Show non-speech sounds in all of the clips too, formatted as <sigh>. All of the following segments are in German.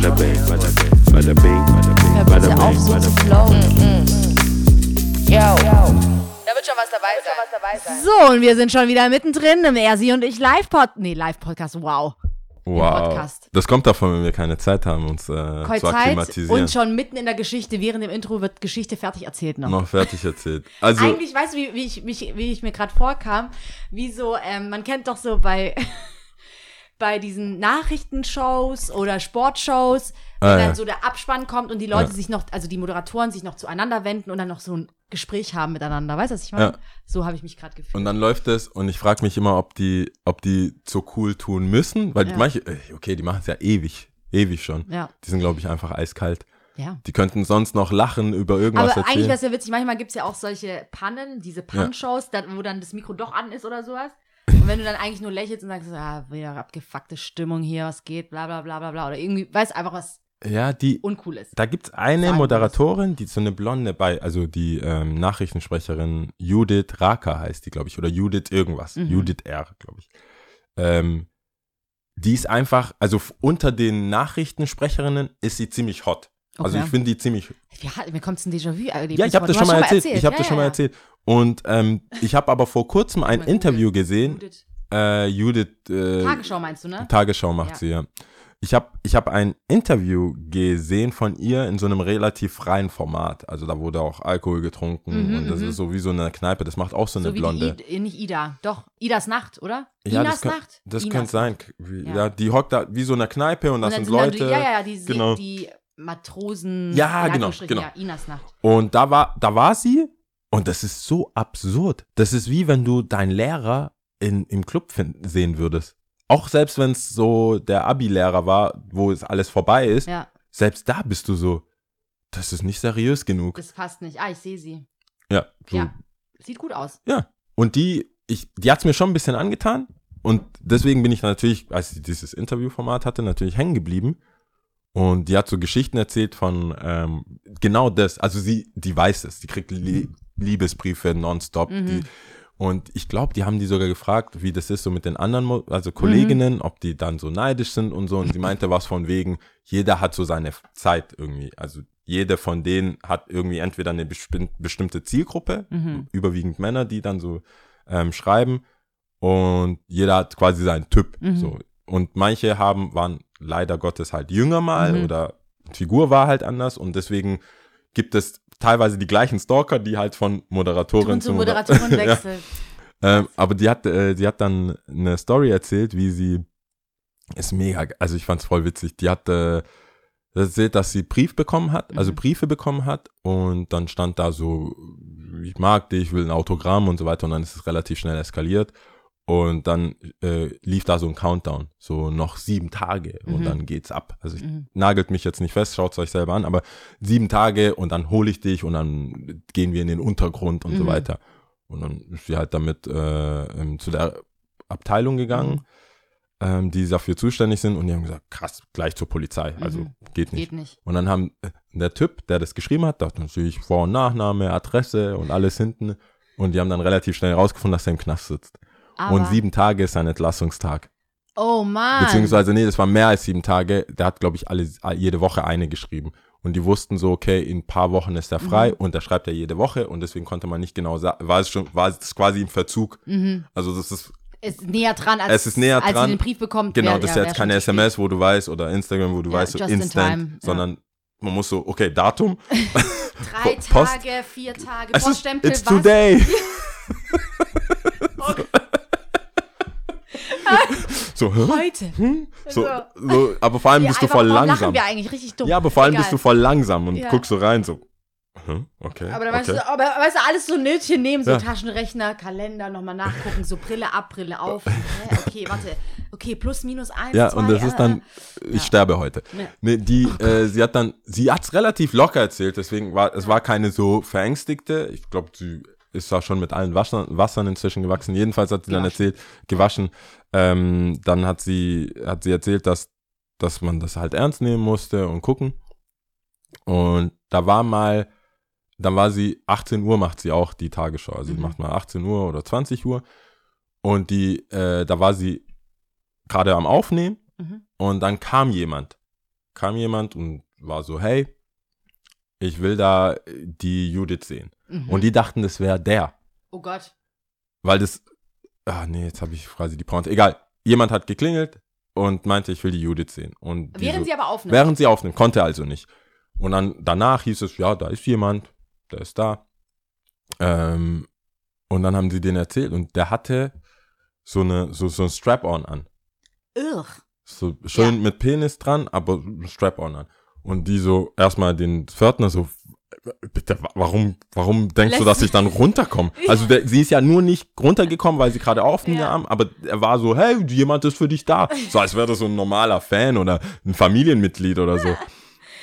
bada bing, bada bing, bada bing, bada bing, bada bitte auf, bing, so bada zu bing. flowen. Yo. Da wird schon was dabei sein. So, und wir sind schon wieder mittendrin im Ersi und ich Live-Pod. Nee, Live-Podcast, wow. Wow. Podcast. Das kommt davon, wenn wir keine Zeit haben, uns äh, zu Zeit akklimatisieren. und schon mitten in der Geschichte, während dem Intro wird Geschichte fertig erzählt noch. noch fertig erzählt. Also, Eigentlich, weißt du, wie, wie, ich, wie ich mir gerade vorkam? Wie so, ähm, man kennt doch so bei, bei diesen Nachrichtenshows oder Sportshows, wenn Ah, dann ja. so der Abspann kommt und die Leute Ja. sich noch, also die Moderatoren sich noch zueinander wenden und dann noch so ein Gespräch haben miteinander. Weißt du, was ich meine? Ja. So habe ich mich gerade gefühlt. und dann läuft es und ich frage mich immer, ob die, ob die so cool tun müssen, weil Ja. manche, äh, okay, die machen es ja ewig, ewig schon. ja, Die sind, glaube ich, einfach eiskalt. ja. Die könnten sonst noch lachen über irgendwas Aber eigentlich wäre es ja witzig, manchmal gibt es ja auch solche Pannen, diese Pann-Shows, da- wo dann das Mikro doch an ist oder sowas. Wenn du dann eigentlich nur lächelst und sagst, ah, wieder abgefuckte Stimmung hier, was geht, bla bla bla bla bla. Oder irgendwie, weißt einfach, was ja, die, uncool ist. da gibt's eine Sagen Moderatorin, die so eine blonde bei, also die ähm, Nachrichtensprecherin Judith Raka heißt die, glaube ich, oder Judith irgendwas. Mhm. Judith R, glaube ich. Ähm, die ist einfach, also unter den Nachrichtensprecherinnen ist sie ziemlich hot. Also Okay. ich finde die ziemlich. Ja, mir kommt ein Déjà-vu. Ja, ich habe das schon mal erzählt. Ich habe Ja, das schon ja, mal erzählt. Und ähm, ich habe aber vor kurzem ein Interview gesehen. Judith. Äh, Judith äh, Tagesschau meinst du, ne? Tagesschau macht Ja. sie, ja. Ich habe ich hab ein Interview gesehen von ihr in so einem relativ freien Format. Also da wurde auch Alkohol getrunken Mhm, und das mhm. ist so wie so eine Kneipe. Das macht auch so eine so wie Blonde. I, nicht Ida, doch, Idas Nacht, oder? ja, Inas das, kann, Nacht? das Inas könnte sein. Ja. ja. die hockt da wie so eine Kneipe und Und das dann sind Leute. Dann, die- ja, ja, die, genau. die Matrosen. Ja, genau, genau. Ja, Inas Nacht. Und da war, da war sie und das ist so absurd. Das ist wie wenn du deinen Lehrer in, im Club finden, sehen würdest. Auch selbst wenn es so der Abi-Lehrer war, wo es alles vorbei ist, Ja, selbst da bist du so, das ist nicht seriös genug. das passt nicht. Ah, ich sehe sie. Ja, so, Ja. ja. Sieht gut aus. Und die, ich, die hat's mir schon ein bisschen angetan. Und deswegen bin ich natürlich, als sie dieses Interviewformat hatte, natürlich hängen geblieben. Und die hat so Geschichten erzählt von ähm, genau das. Also sie, die weiß es, die kriegt Lie Liebesbriefe nonstop. Mhm. Die, und ich glaube, die haben die sogar gefragt, wie das ist so mit den anderen, Mo also Kolleginnen, Mhm. ob die dann so neidisch sind und so. Und sie meinte was von wegen, jeder hat so seine Zeit irgendwie. Also jede von denen hat irgendwie entweder eine besti- bestimmte Zielgruppe, Mhm. überwiegend Männer, die dann so ähm, schreiben. Und jeder hat quasi seinen Typ. Mhm. So. Und manche haben, waren leider Gottes halt jünger mal Mhm. oder Figur war halt anders und deswegen gibt es teilweise die gleichen Stalker, die halt von Moderatorin zu Moder- Moderatorin <laughs> ja. wechselt. Ähm, aber die hat, äh, die hat dann eine Story erzählt, wie sie, ist mega, also ich fand's voll witzig, die hat äh, erzählt, dass sie Brief bekommen hat, also Mhm. Briefe bekommen hat und dann stand da so, ich mag dich, ich will ein Autogramm und so weiter und dann ist es relativ schnell eskaliert und dann äh, lief da so ein Countdown, so noch sieben Tage und Mhm. dann geht's ab. Also ich Mhm. nagelt mich jetzt nicht fest, schaut's euch selber an, aber sieben Tage und dann hole ich dich und dann gehen wir in den Untergrund und so Mhm. weiter. Und dann ist sie halt damit äh, ähm, zu der Abteilung gegangen, Mhm. ähm, die dafür zuständig sind und die haben gesagt, krass, gleich zur Polizei. Also Mhm. geht nicht. Geht nicht. Und dann haben äh, der Typ, der das geschrieben hat, dachte natürlich Vor- und Nachname, Adresse und alles hinten. Und die haben dann relativ schnell herausgefunden, dass er im Knast sitzt. Aber, und sieben Tage ist sein Entlassungstag. Oh Mann. Beziehungsweise, nee, das war mehr als sieben Tage. Der hat, glaube ich, alle, jede Woche eine geschrieben. Und die wussten so, okay, in ein paar Wochen ist er frei Mhm. und der schreibt ja jede Woche und deswegen konnte man nicht genau sagen, war es schon, war es quasi im Verzug. Mhm. Also das ist, Ist näher dran, als, Es ist näher als dran. den Brief bekommt. genau, wär- das ist ja, jetzt keine. SMS, wo du weißt, oder Instagram, wo du Ja, weißt, so just in instant, time, ja. sondern man muss so, okay, Datum. <laughs> Drei Tage, vier Tage, Es ist, Poststempel, it's was? today. <laughs> <laughs> so, hä? Heute. so, Also- so, aber vor allem Ja, bist du voll langsam. wir eigentlich richtig dumm. Ja, aber vor allem Egal. bist du voll langsam und Ja. guckst so rein, so. Hm, okay. Aber, dann weißt okay. du, aber weißt du, alles so Nötchen nehmen, so Ja. Taschenrechner, Kalender, nochmal nachgucken, so Brille ab, Brille auf. Okay, warte. Okay, plus, minus eins, Ja, zwei, und das äh, ist dann, ich Ja. sterbe heute. Ja. Nee, die, äh, sie hat dann, sie hat's relativ locker erzählt, deswegen war, es war keine so verängstigte. Ich glaube, sie ist auch schon mit allen Wassern, Wassern inzwischen gewachsen. Jedenfalls hat sie dann erzählt, gewaschen. Ähm, dann hat sie, hat sie erzählt, dass, dass man das halt ernst nehmen musste und gucken. Und da war mal, dann war sie, 18 Uhr macht sie auch die Tagesschau. Also sie Mhm. macht mal 18 Uhr oder 20 Uhr. Und die, äh, da war sie gerade am Aufnehmen Mhm. und dann kam jemand. kam jemand und war so, hey, ich will da die Judith sehen. Mhm. Und die dachten, das wäre der. oh Gott. Weil das, ah nee, jetzt habe ich quasi die Pointe. Egal, jemand hat geklingelt und meinte, ich will die Judith sehen. Und Während so, sie aber aufnimmt. während sie aufnimmt, konnte also nicht. Und dann danach hieß es, ja, da ist jemand, der ist da. Ähm, und dann haben sie den erzählt und der hatte so eine so, so ein Strap-on an. Ugh. So schön Ja. mit Penis dran, aber Strap-on an. Und die so erstmal den Pförtner so, bitte, wa- warum, warum denkst du, Lässt- dass ich dann runterkomme? Also der, sie ist ja nur nicht runtergekommen, weil sie gerade aufnahm, aber er war so, hey, jemand ist für dich da. So als wäre das so ein normaler Fan oder ein Familienmitglied oder so.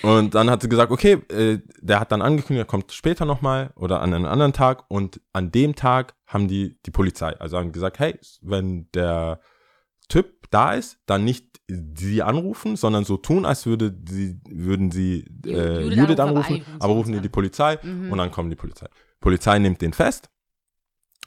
Und dann hat sie gesagt, okay, äh, der hat dann angekündigt, er kommt später nochmal oder an einem anderen Tag. Und an dem Tag haben die die Polizei, also haben gesagt, hey, wenn der da ist, dann nicht sie anrufen, sondern so tun, als würde sie, würden sie äh, Judith Judith, anrufen, aber rufen sie aber rufen die die Polizei Mhm. und dann kommt die Polizei. Polizei nimmt den fest.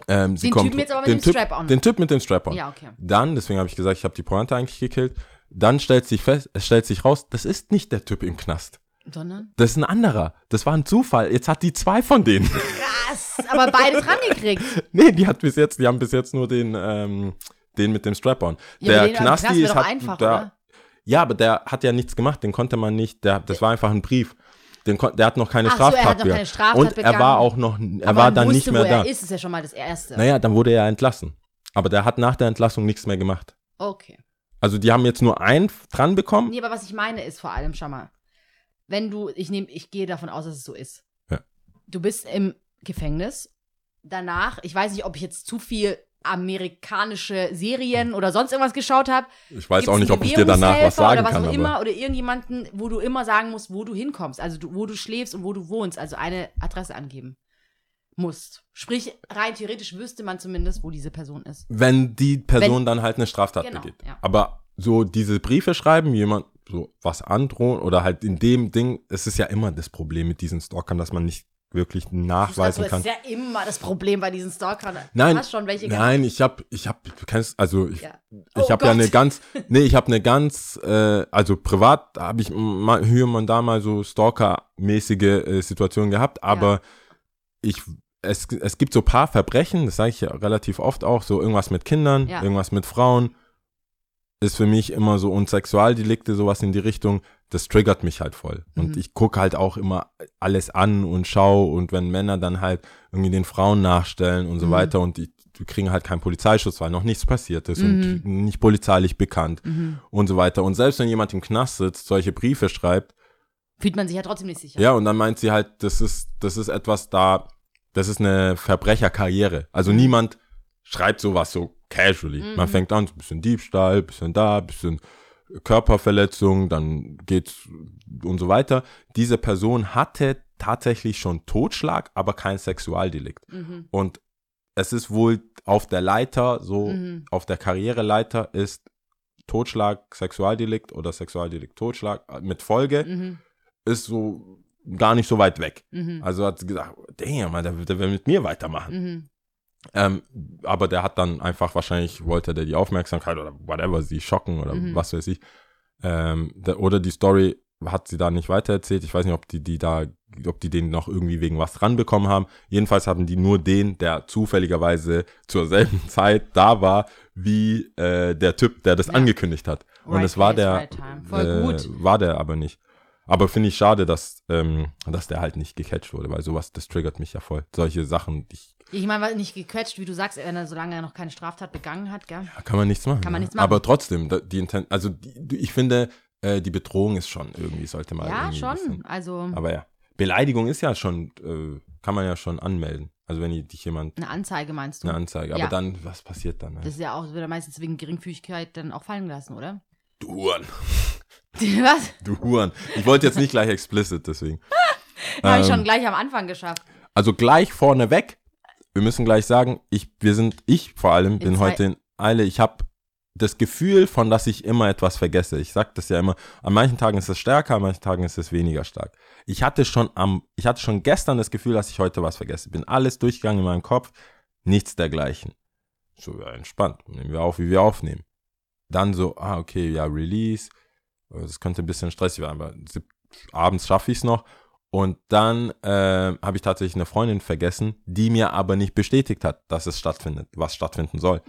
Ähm, Den kommt, Typen jetzt aber mit dem Typ, Strap-on. Den Typ mit dem Strap-on. Ja, okay. Dann, deswegen habe ich gesagt, ich habe die Pointe eigentlich gekillt. Dann stellt sich fest, es stellt sich raus, das ist nicht der Typ im Knast. Sondern? Das ist ein anderer. Das war ein Zufall. Jetzt hat die zwei von denen. Krass, aber beides rangekriegt. <laughs> nee, die hat bis jetzt, die haben bis jetzt nur den, ähm, den mit dem Strap-on. Ja, der Knasti ist hat, einfach, der, oder? Ja, aber der hat ja nichts gemacht. Den konnte man nicht. Der, das war einfach ein Brief. Den der hat noch keine so, er hat Straftat noch begangen. keine Straftat Und er war auch noch, er Aber war dann wusste, nicht mehr wo da. er ist, ist ja schon mal das Erste. Naja, dann wurde er entlassen. Aber der hat nach der Entlassung nichts mehr gemacht. Okay. Also die haben jetzt nur einen dran bekommen. Nee, aber was ich meine ist vor allem, schau mal, wenn du, ich nehme, ich gehe davon aus, dass es so ist. Ja. Du bist im Gefängnis. Danach, ich weiß nicht, ob ich jetzt zu viel amerikanische Serien oder sonst irgendwas geschaut habe. Ich weiß auch nicht, ob ich dir danach was sagen oder was kann. auch immer oder irgendjemanden, wo du immer sagen musst, wo du hinkommst, also du, wo du schläfst und wo du wohnst, also eine Adresse angeben musst. Sprich, rein theoretisch wüsste man zumindest, wo diese Person ist. wenn die Person Wenn- dann halt eine Straftat Genau, begeht. ja. Aber so diese Briefe schreiben, jemand so was androhen oder halt in dem Ding, es ist ja immer das Problem mit diesen Stalkern, dass man nicht wirklich nachweisen das kann. ist ja immer das Problem bei diesen Stalkern. Nein, Du hast schon welche gehabt. nein, ich hab, ich hab, du kennst, also ich, Ja. ich Oh habe ja eine ganz, <laughs> nee, ich habe eine ganz, äh, also privat habe ich mal, hier und da mal so Stalker-mäßige äh, Situationen gehabt, aber ich, es, es gibt so paar Verbrechen, das sage ich ja relativ oft auch, so irgendwas mit Kindern, Ja. irgendwas mit Frauen, ist für mich immer so, und Sexualdelikte, sowas in die Richtung, das triggert mich halt voll. Und Mhm. ich gucke halt auch immer alles an und schau und wenn Männer dann halt irgendwie den Frauen nachstellen und so Mhm. weiter und die, die kriegen halt keinen Polizeischutz, weil noch nichts passiert ist Mhm. und nicht polizeilich bekannt Mhm. und so weiter. Und selbst wenn jemand im Knast sitzt, solche Briefe schreibt, Fühlt man sich ja trotzdem nicht sicher. ja, und dann meint sie halt, das ist, das ist etwas da, das ist eine Verbrecherkarriere. Also niemand schreibt sowas so casually. Mhm. Man fängt an, so ein bisschen Diebstahl, bisschen da, bisschen Körperverletzung, dann geht's und so weiter. Diese Person hatte tatsächlich schon Totschlag, aber kein Sexualdelikt. Mhm. Und es ist wohl auf der Leiter, so Mhm. auf der Karriereleiter ist Totschlag, Sexualdelikt oder Sexualdelikt, Totschlag mit Folge Mhm. ist so gar nicht so weit weg. Mhm. Also hat sie gesagt, damn, man, der, der will mit mir weitermachen. Ähm, aber der hat dann einfach, wahrscheinlich wollte der die Aufmerksamkeit oder whatever, sie schocken oder Mhm. was weiß ich. Ähm, der, oder die Story hat sie da nicht weitererzählt. Ich weiß nicht, ob die, die da, ob die den noch irgendwie wegen was ranbekommen haben. Jedenfalls hatten die nur den, der zufälligerweise zur selben <laughs> Zeit da war, wie äh, der Typ, der das Ja. angekündigt hat. Und Right es war der, right äh, gut. war der aber nicht. Aber finde ich schade, dass, ähm, dass der halt nicht gecatcht wurde, weil sowas, das triggert mich ja voll. Solche Sachen, ich, Ich meine, nicht gequetscht, wie du sagst, wenn er, solange er noch keine Straftat begangen hat, gell? da kann man nichts machen. Kann man ja. nichts machen. Aber trotzdem, die Inten also die, ich finde, äh, die Bedrohung ist schon irgendwie, sollte man Ja, schon. bisschen- Also Aber ja, Beleidigung ist ja schon, äh, kann man ja schon anmelden. Also wenn dich jemand eine Anzeige meinst du? eine Anzeige, aber Ja. dann, was passiert dann? Das ist ja auch, wird er meistens wegen Geringfügigkeit dann auch fallen lassen, oder? Du Huren, <laughs> Was? du Huren. Ich wollte jetzt nicht gleich explicit, deswegen. <laughs> Habe ich Ähm, schon gleich am Anfang geschafft. Also gleich vorneweg, wir müssen gleich sagen, ich, wir sind, ich vor allem bin zwei- heute in Eile. Ich habe das Gefühl von, dass ich immer etwas vergesse. Ich sage das ja immer. An manchen Tagen ist es stärker, an manchen Tagen ist es weniger stark. Ich hatte schon am, ich hatte schon gestern das Gefühl, dass ich heute was vergesse. Bin alles durchgegangen in meinem Kopf, nichts dergleichen. So ja, entspannt. Nehmen wir auf, wie wir aufnehmen. Dann so, ah okay, ja Release. Das könnte ein bisschen stressig werden, aber abends schaffe ich es noch. Und dann äh, habe ich tatsächlich eine Freundin vergessen, die mir aber nicht bestätigt hat, dass es stattfindet, was stattfinden soll.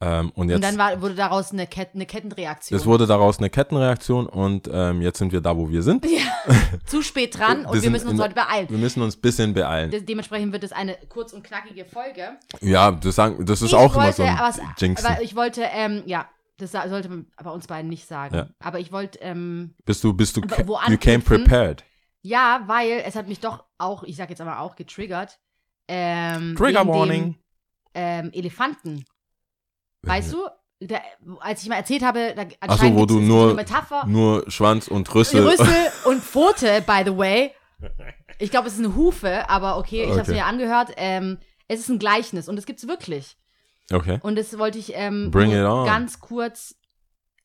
Ähm, und jetzt Und dann war, wurde daraus eine, Ket eine Kettenreaktion. es wurde daraus eine Kettenreaktion und ähm, jetzt sind wir da, wo wir sind. <laughs> zu spät dran und wir sind müssen uns heute beeilen. Wir müssen uns ein bisschen beeilen. De dementsprechend wird es eine kurz und knackige Folge. Ja, das, sagen, das ist ich auch immer wollte, so ein Jinxen. aber ich wollte, ähm, ja, das sollte man bei uns beiden nicht sagen. Ja. Aber ich wollte, ähm, Bist du, bist du, you came prepared. Ja, weil es hat mich doch auch, ich sag jetzt aber auch getriggert. Ähm, Trigger warning. Dem, ähm, Elefanten. Weißt du? Der, als ich mal erzählt habe, da Ach so, anscheinend wo du nur, eine Metapher. nur Schwanz und Rüssel. Rüssel <laughs> und Pfote, by the way. <laughs> Ich glaube, es ist eine Hufe, aber okay, ich habe es Okay. mir angehört. Ähm, es ist ein Gleichnis und es gibt's wirklich. Okay. Und das wollte ich ähm, Bring nur it on. ganz kurz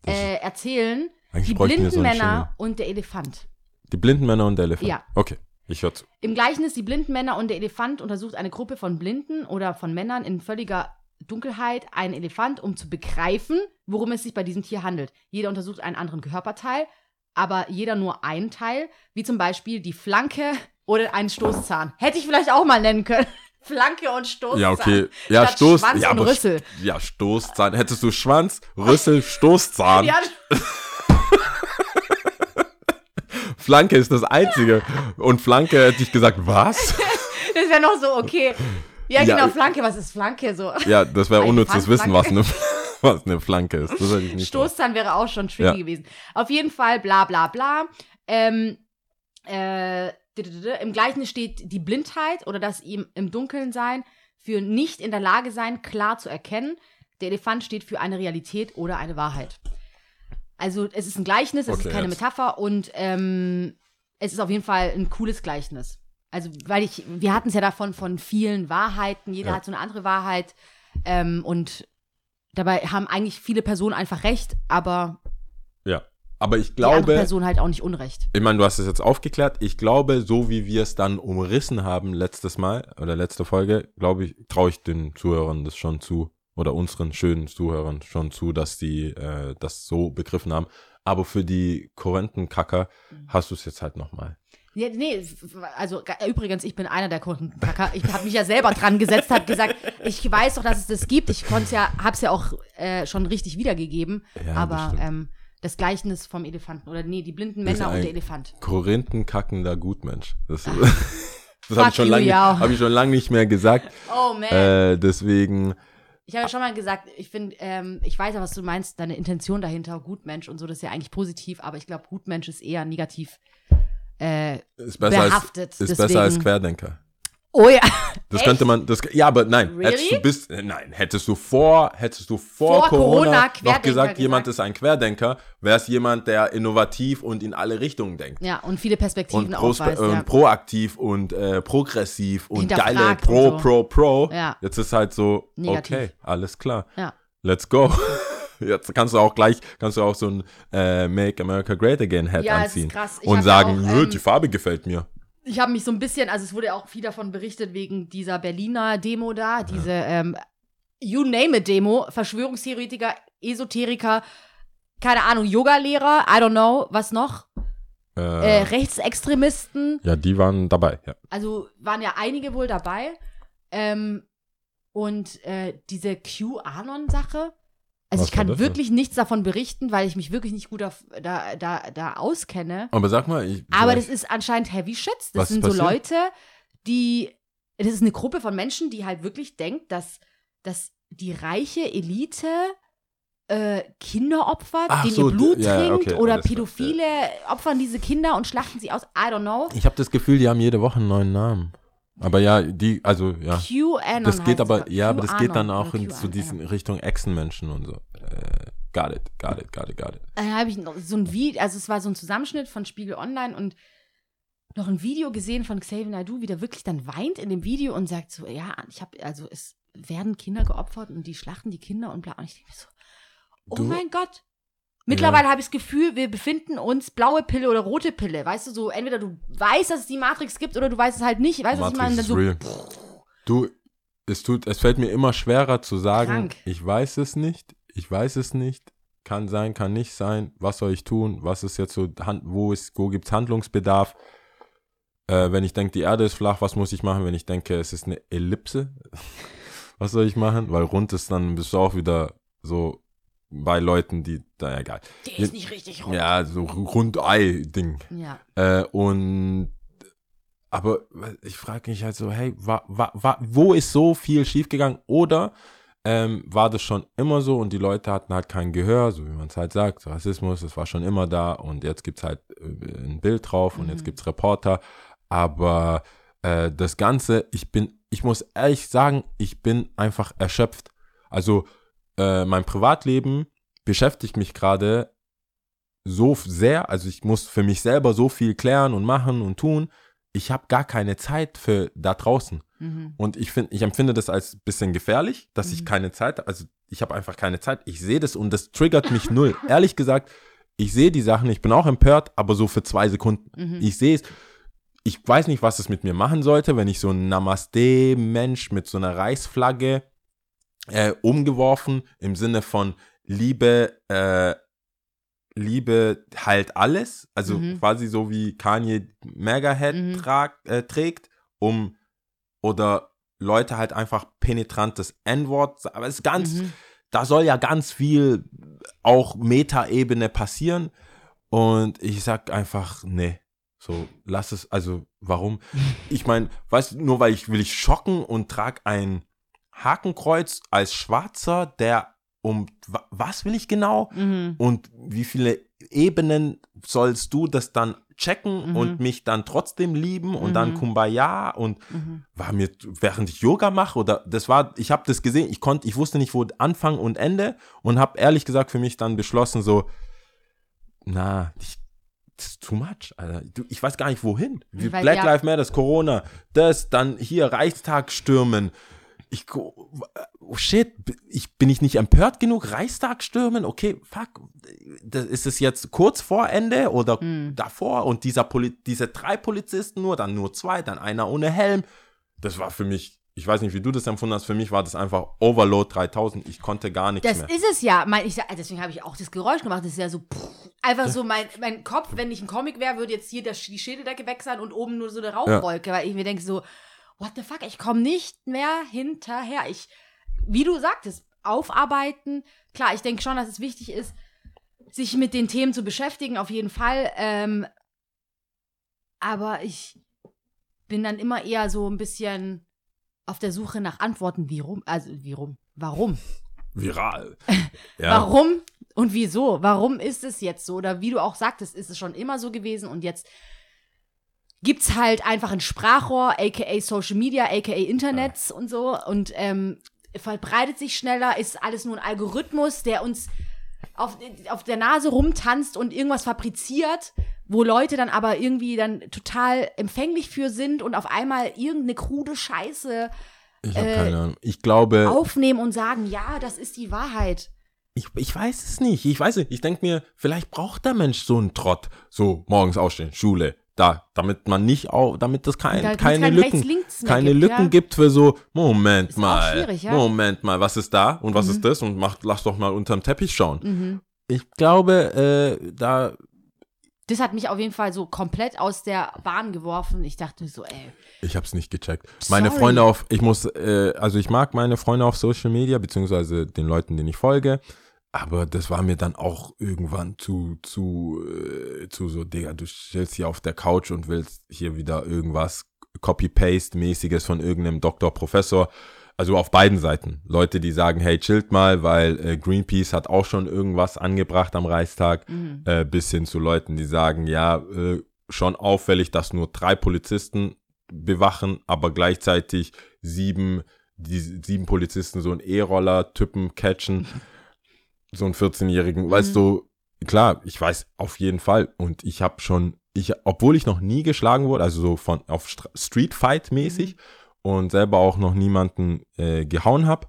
äh, erzählen. Eigentlich Die blinden so Männer und der Elefant. Die blinden Männer und der Elefant. Ja. Okay, ich höre zu. Im Gleichnis Die blinden Männer und der Elefant untersucht eine Gruppe von Blinden oder von Männern in völliger Dunkelheit einen Elefant, um zu begreifen, worum es sich bei diesem Tier handelt. Jeder untersucht einen anderen Körperteil, aber jeder nur einen Teil, wie zum Beispiel die Flanke oder einen Stoßzahn. Hätte ich vielleicht auch mal nennen können. <laughs> Flanke und Stoßzahn. Ja, okay. Ja, Statt Stoß. Schwanz ja, und Rüssel. Ja, Stoßzahn. Hättest du Schwanz, Rüssel, Stoßzahn. <laughs> Ja, <laughs> Flanke ist das Einzige. Und Flanke hätte ich gesagt, was? <laughs> das wäre noch so, okay. Ja, Ja, genau, Flanke, was ist Flanke so? Ja, das wäre unnützes Wissen, was eine, <laughs> was eine Flanke ist. Das hätte ich nicht Stoßzahn wäre auch schon tricky Ja. gewesen. Auf jeden Fall, bla bla bla. Ähm, äh, Im Gleichen steht die Blindheit oder das ihm im Dunkeln sein für nicht in der Lage sein, klar zu erkennen. Der Elefant steht für eine Realität oder eine Wahrheit. Also es ist ein Gleichnis, es Okay, ist keine jetzt. Metapher und ähm, es ist auf jeden Fall ein cooles Gleichnis. Also, weil ich, wir hatten es ja davon von vielen Wahrheiten, jeder Ja. hat so eine andere Wahrheit ähm, und dabei haben eigentlich viele Personen einfach recht, aber Ja. Aber ich die glaube, Person halt auch nicht unrecht. ich meine, du hast es jetzt aufgeklärt. Ich glaube, so wie wir es dann umrissen haben letztes Mal oder letzte Folge, glaube ich, traue ich den Zuhörern das schon zu oder unseren schönen Zuhörern schon zu, dass die äh, das so begriffen haben. Aber für die Korrentenkacker Mhm. hast du es jetzt halt nochmal. Ja, nee, also übrigens, ich bin einer der Kundenkacker. Ich habe mich ja selber dran gesetzt, habe gesagt, <laughs> ich weiß doch, dass es das gibt. Ich konnte ja, habe es ja auch äh, schon richtig wiedergegeben. Ja, das aber stimmt. ähm, das Gleichnis vom Elefanten oder nee, die blinden Das ist Männer und der Elefant. Korinthenkackender Gutmensch. Das, <laughs> das Fuck habe ich, schon lange- hab ich schon lange nicht mehr gesagt. Oh man. Äh, deswegen, Ich habe ja schon mal gesagt, ich finde, ähm, ich weiß ja, was du meinst, deine Intention dahinter, Gutmensch und so, das ist ja eigentlich positiv, aber ich glaube, Gutmensch ist eher negativ äh, ist besser, als, behaftet. ist deswegen, besser als Querdenker. Oh ja. Das Echt? könnte man, das, ja, aber nein, Really? hättest du bis, äh, nein, hättest du vor, hättest du vor, Vor Corona Corona, noch Querdenker gesagt, jemand gesagt? ist ein Querdenker, wäre es jemand, der innovativ und in alle Richtungen denkt. Ja, und viele Perspektiven Und pros, aufweist. äh, ja. proaktiv und äh, progressiv und geile und Pro, so. Pro, Pro. Ja. Jetzt ist halt so, Negativ. okay, alles klar. Ja. Let's go. <laughs> Jetzt kannst du auch gleich, kannst du auch so ein äh, Make America Great Again Hat Ja, es ist anziehen. krass. Ich Und sagen, auch, "Nö, ähm, die Farbe gefällt mir. Ich habe mich so ein bisschen, also es wurde ja auch viel davon berichtet wegen dieser Berliner Demo da, diese ähm, You name it Demo, Verschwörungstheoretiker, Esoteriker, keine Ahnung, Yogalehrer, I don't know, was noch, äh, Äh, Rechtsextremisten, ja, die waren dabei, ja. also waren ja einige wohl dabei. Ähm, und äh, diese QAnon-Sache, also Was ich kann wirklich nichts davon berichten, weil ich mich wirklich nicht gut auf, da, da, da auskenne. Aber sag mal, ich, Aber das ist anscheinend Heavy Shit. Das Was sind so? Leute, die. Das ist eine Gruppe von Menschen, die halt wirklich denkt, dass, dass die reiche Elite äh, Kinder opfert, Ach denen so, ihr Blut ja, trinkt okay, oder Pädophile opfern diese Kinder und schlachten sie aus. I don't know. ich habe das Gefühl, die haben jede Woche einen neuen Namen. Aber ja, die, also ja. QAnon. Das geht aber, ja, aber das geht dann auch in zu diesen Richtung Echsenmenschen und so. Äh, got it, got it, got it, got it. Dann habe ich noch so ein Video, also es war so ein Zusammenschnitt von Spiegel Online und noch ein Video gesehen von Xavier Naidoo, wie der wirklich dann weint in dem Video und sagt so, ja, ich habe, also es werden Kinder geopfert und die schlachten die Kinder und bla. Und ich denke mir so, oh Du- mein Gott. Mittlerweile habe ich das Gefühl, wir befinden uns blaue Pille oder rote Pille. Weißt du, so entweder du weißt, dass es die Matrix gibt oder du weißt es halt nicht. Weißt du, was ich meine? Dann so, real. Du, es tut, es fällt mir immer schwerer zu sagen, Krank. ich weiß es nicht, ich weiß es nicht, kann sein, kann nicht sein, was soll ich tun, was ist jetzt so, wo, ist, wo gibt es Handlungsbedarf. Äh, wenn ich denke, die Erde ist flach, was muss ich machen? Wenn ich denke, es ist eine Ellipse, <laughs> was soll ich machen? Weil rund ist, dann bist du auch wieder so bei Leuten, die, da egal. Der ist nicht richtig rund. Ja, so Rundei-Ding. Ja. Äh, und aber ich frage mich halt so, hey, wa, wa, wa, wo ist so viel schiefgegangen? Oder ähm, war das schon immer so und die Leute hatten halt kein Gehör, so wie man es halt sagt, Rassismus, das war schon immer da und jetzt gibt es halt äh, ein Bild drauf und Mhm. jetzt gibt es Reporter. Aber äh, das Ganze, ich bin, ich muss ehrlich sagen, ich bin einfach erschöpft. Also äh, mein Privatleben beschäftigt mich gerade so sehr, also ich muss für mich selber so viel klären und machen und tun. Ich habe gar keine Zeit für da draußen. Mhm. Und ich finde, ich empfinde das als bisschen gefährlich, dass ich Mhm. keine Zeit, also ich habe einfach keine Zeit. Ich sehe das und das triggert mich null. <laughs> Ehrlich gesagt, ich sehe die Sachen, ich bin auch empört, aber so für zwei Sekunden. Mhm. Ich sehe es. Ich weiß nicht, was es mit mir machen sollte, wenn ich so ein Namaste-Mensch mit so einer Reichsflagge äh, umgeworfen im Sinne von Liebe, äh, Liebe halt alles. Also Mhm. quasi so wie Kanye Megahead Mhm. äh, trägt, um oder Leute halt einfach penetrantes N-Wort, aber es ist ganz, Mhm. da soll ja ganz viel auch Metaebene passieren und ich sag einfach, nee, so lass es, also warum? <laughs> Ich meine, weißt du, nur weil ich will ich schocken und trag ein Hakenkreuz als Schwarzer, der um wa- was will ich genau? Mhm. Und wie viele Ebenen sollst du das dann checken Mhm. und mich dann trotzdem lieben und dann Mhm. Kumbaya und Mhm. war mir während ich Yoga mache oder das war ich habe das gesehen ich konnte ich wusste nicht wo Anfang und Ende und habe ehrlich gesagt für mich dann beschlossen so na ich, das ist too much Alter. Ich weiß gar nicht wohin Weil, Black ja. Lives Matter Corona das dann hier Reichstag stürmen ich go- oh shit ich bin ich nicht empört genug Reichstag stürmen okay fuck das, ist es jetzt kurz vor Ende oder Mhm. davor und dieser Poli diese drei Polizisten nur, dann nur zwei, dann einer ohne Helm. Das war für mich, ich weiß nicht, wie du das empfunden hast, für mich war das einfach Overload 3000. Ich konnte gar nichts Das mehr. ist es ja. Mein, ich, deswegen habe ich auch das Geräusch gemacht. Das ist ja so pff, einfach so mein, mein Kopf, wenn ich ein Comic wäre, würde jetzt hier das, die Schädeldecke weg sein und oben nur so eine Rauchwolke, weil ich mir denke so, what the fuck, ich komme nicht mehr hinterher. Ich, wie du sagtest, aufarbeiten. Klar, ich denke schon, dass es wichtig ist, sich mit den Themen zu beschäftigen, auf jeden Fall. Ähm, aber ich bin dann immer eher so ein bisschen auf der Suche nach Antworten, wie rum, also wie rum, warum? Viral. <laughs> Ja. Warum und wieso? Warum ist es jetzt so? Oder wie du auch sagtest, ist es schon immer so gewesen und jetzt gibt's halt einfach ein Sprachrohr, aka Social Media, aka Internets und so und ähm, verbreitet sich schneller, ist alles nur ein Algorithmus, der uns auf, auf der Nase rumtanzt und irgendwas fabriziert, wo Leute dann aber irgendwie dann total empfänglich für sind und auf einmal irgendeine krude Scheiße Ich habe äh, keine Ahnung. Ich glaube, aufnehmen und sagen, ja, das ist die Wahrheit. ich, ich weiß es nicht. Ich weiß nicht. Ich denke mir, vielleicht braucht der Mensch so einen Trott. So, morgens aufstehen, Schule, da, damit man nicht auch, damit das kein, es keine kein Lücken, keine gibt, Lücken ja. gibt für so, Moment Ist mal, ja. Moment mal, was ist da und was Mhm. ist das und mach, lass doch mal unterm Teppich schauen. Mhm. Ich glaube, äh, da, Das hat mich auf jeden Fall so komplett aus der Bahn geworfen. Ich dachte so, ey, ich hab's nicht gecheckt. Meine Sorry. Freunde auf, ich muss, äh, also ich mag meine Freunde auf Social Media, beziehungsweise den Leuten, denen ich folge, aber das war mir dann auch irgendwann zu, zu, äh, zu so, Digga, du chillst hier auf der Couch und willst hier wieder irgendwas Copy-Paste-mäßiges von irgendeinem Doktor, Professor. Also auf beiden Seiten. Leute, die sagen, hey, chillt mal, weil äh, Greenpeace hat auch schon irgendwas angebracht am Reichstag, mhm. äh, bis hin zu Leuten, die sagen, ja, äh, schon auffällig, dass nur drei Polizisten bewachen, aber gleichzeitig sieben, die sieben Polizisten so einen E-Roller-Typen catchen, <laughs> so einen 14-Jährigen, weißt du, klar, ich weiß auf jeden Fall und ich habe schon, ich, obwohl ich noch nie geschlagen wurde, also so von auf Stra- Street Fight mäßig und selber auch noch niemanden äh, gehauen habe,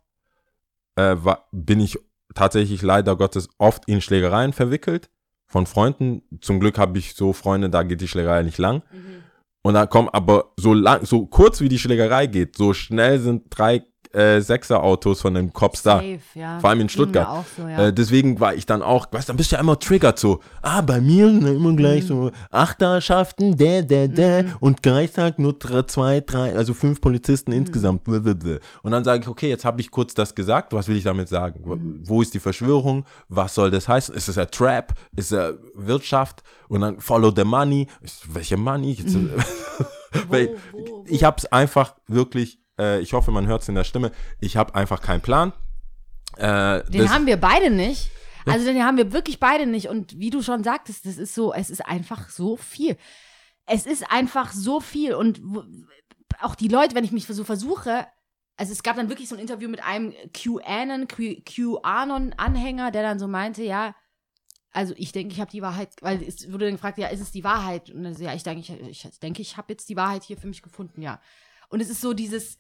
äh, war, bin ich tatsächlich leider Gottes oft in Schlägereien verwickelt. Von Freunden. Zum Glück habe ich so Freunde, da geht die Schlägerei nicht lang. Mhm. Und da kommen aber so lang, so kurz wie die Schlägerei geht, so schnell sind drei äh, Sechser-Autos von den Cops da. Safe, ja. Vor allem in Stuttgart. Auch so, ja. Äh, deswegen war ich dann auch, weißt du, dann bist du ja immer triggert so, ah, bei mir immer Mhm. gleich so Achterschaften, der, der, der und Geistag nur drei, zwei, drei, also fünf Polizisten Mhm. insgesamt. Und dann sage ich, okay, jetzt habe ich kurz das gesagt, was will ich damit sagen? Wo- Mhm. Wo ist die Verschwörung? Was soll das heißen? Ist es ein Trap? Ist es Wirtschaft? Und dann follow the money. Welche money? Jetzt- <laughs> Weil wo, wo? ich habe es einfach wirklich, äh, ich hoffe, man hört es in der Stimme, ich habe einfach keinen Plan. Äh, Den haben wir beide nicht. Also den haben wir wirklich beide nicht. Und wie du schon sagtest, das ist so, es ist einfach so viel. Es ist einfach so viel. Und auch die Leute, wenn ich mich so versuche, also es gab dann wirklich so ein Interview mit einem QAnon, QAnon-Anhänger, der dann so meinte, ja, also ich denke, ich habe die Wahrheit, weil es wurde dann gefragt, ja, ist es die Wahrheit? Und dann so, ja, ich denke, ich, ich denke, ich habe jetzt die Wahrheit hier für mich gefunden, ja. Und es ist so dieses,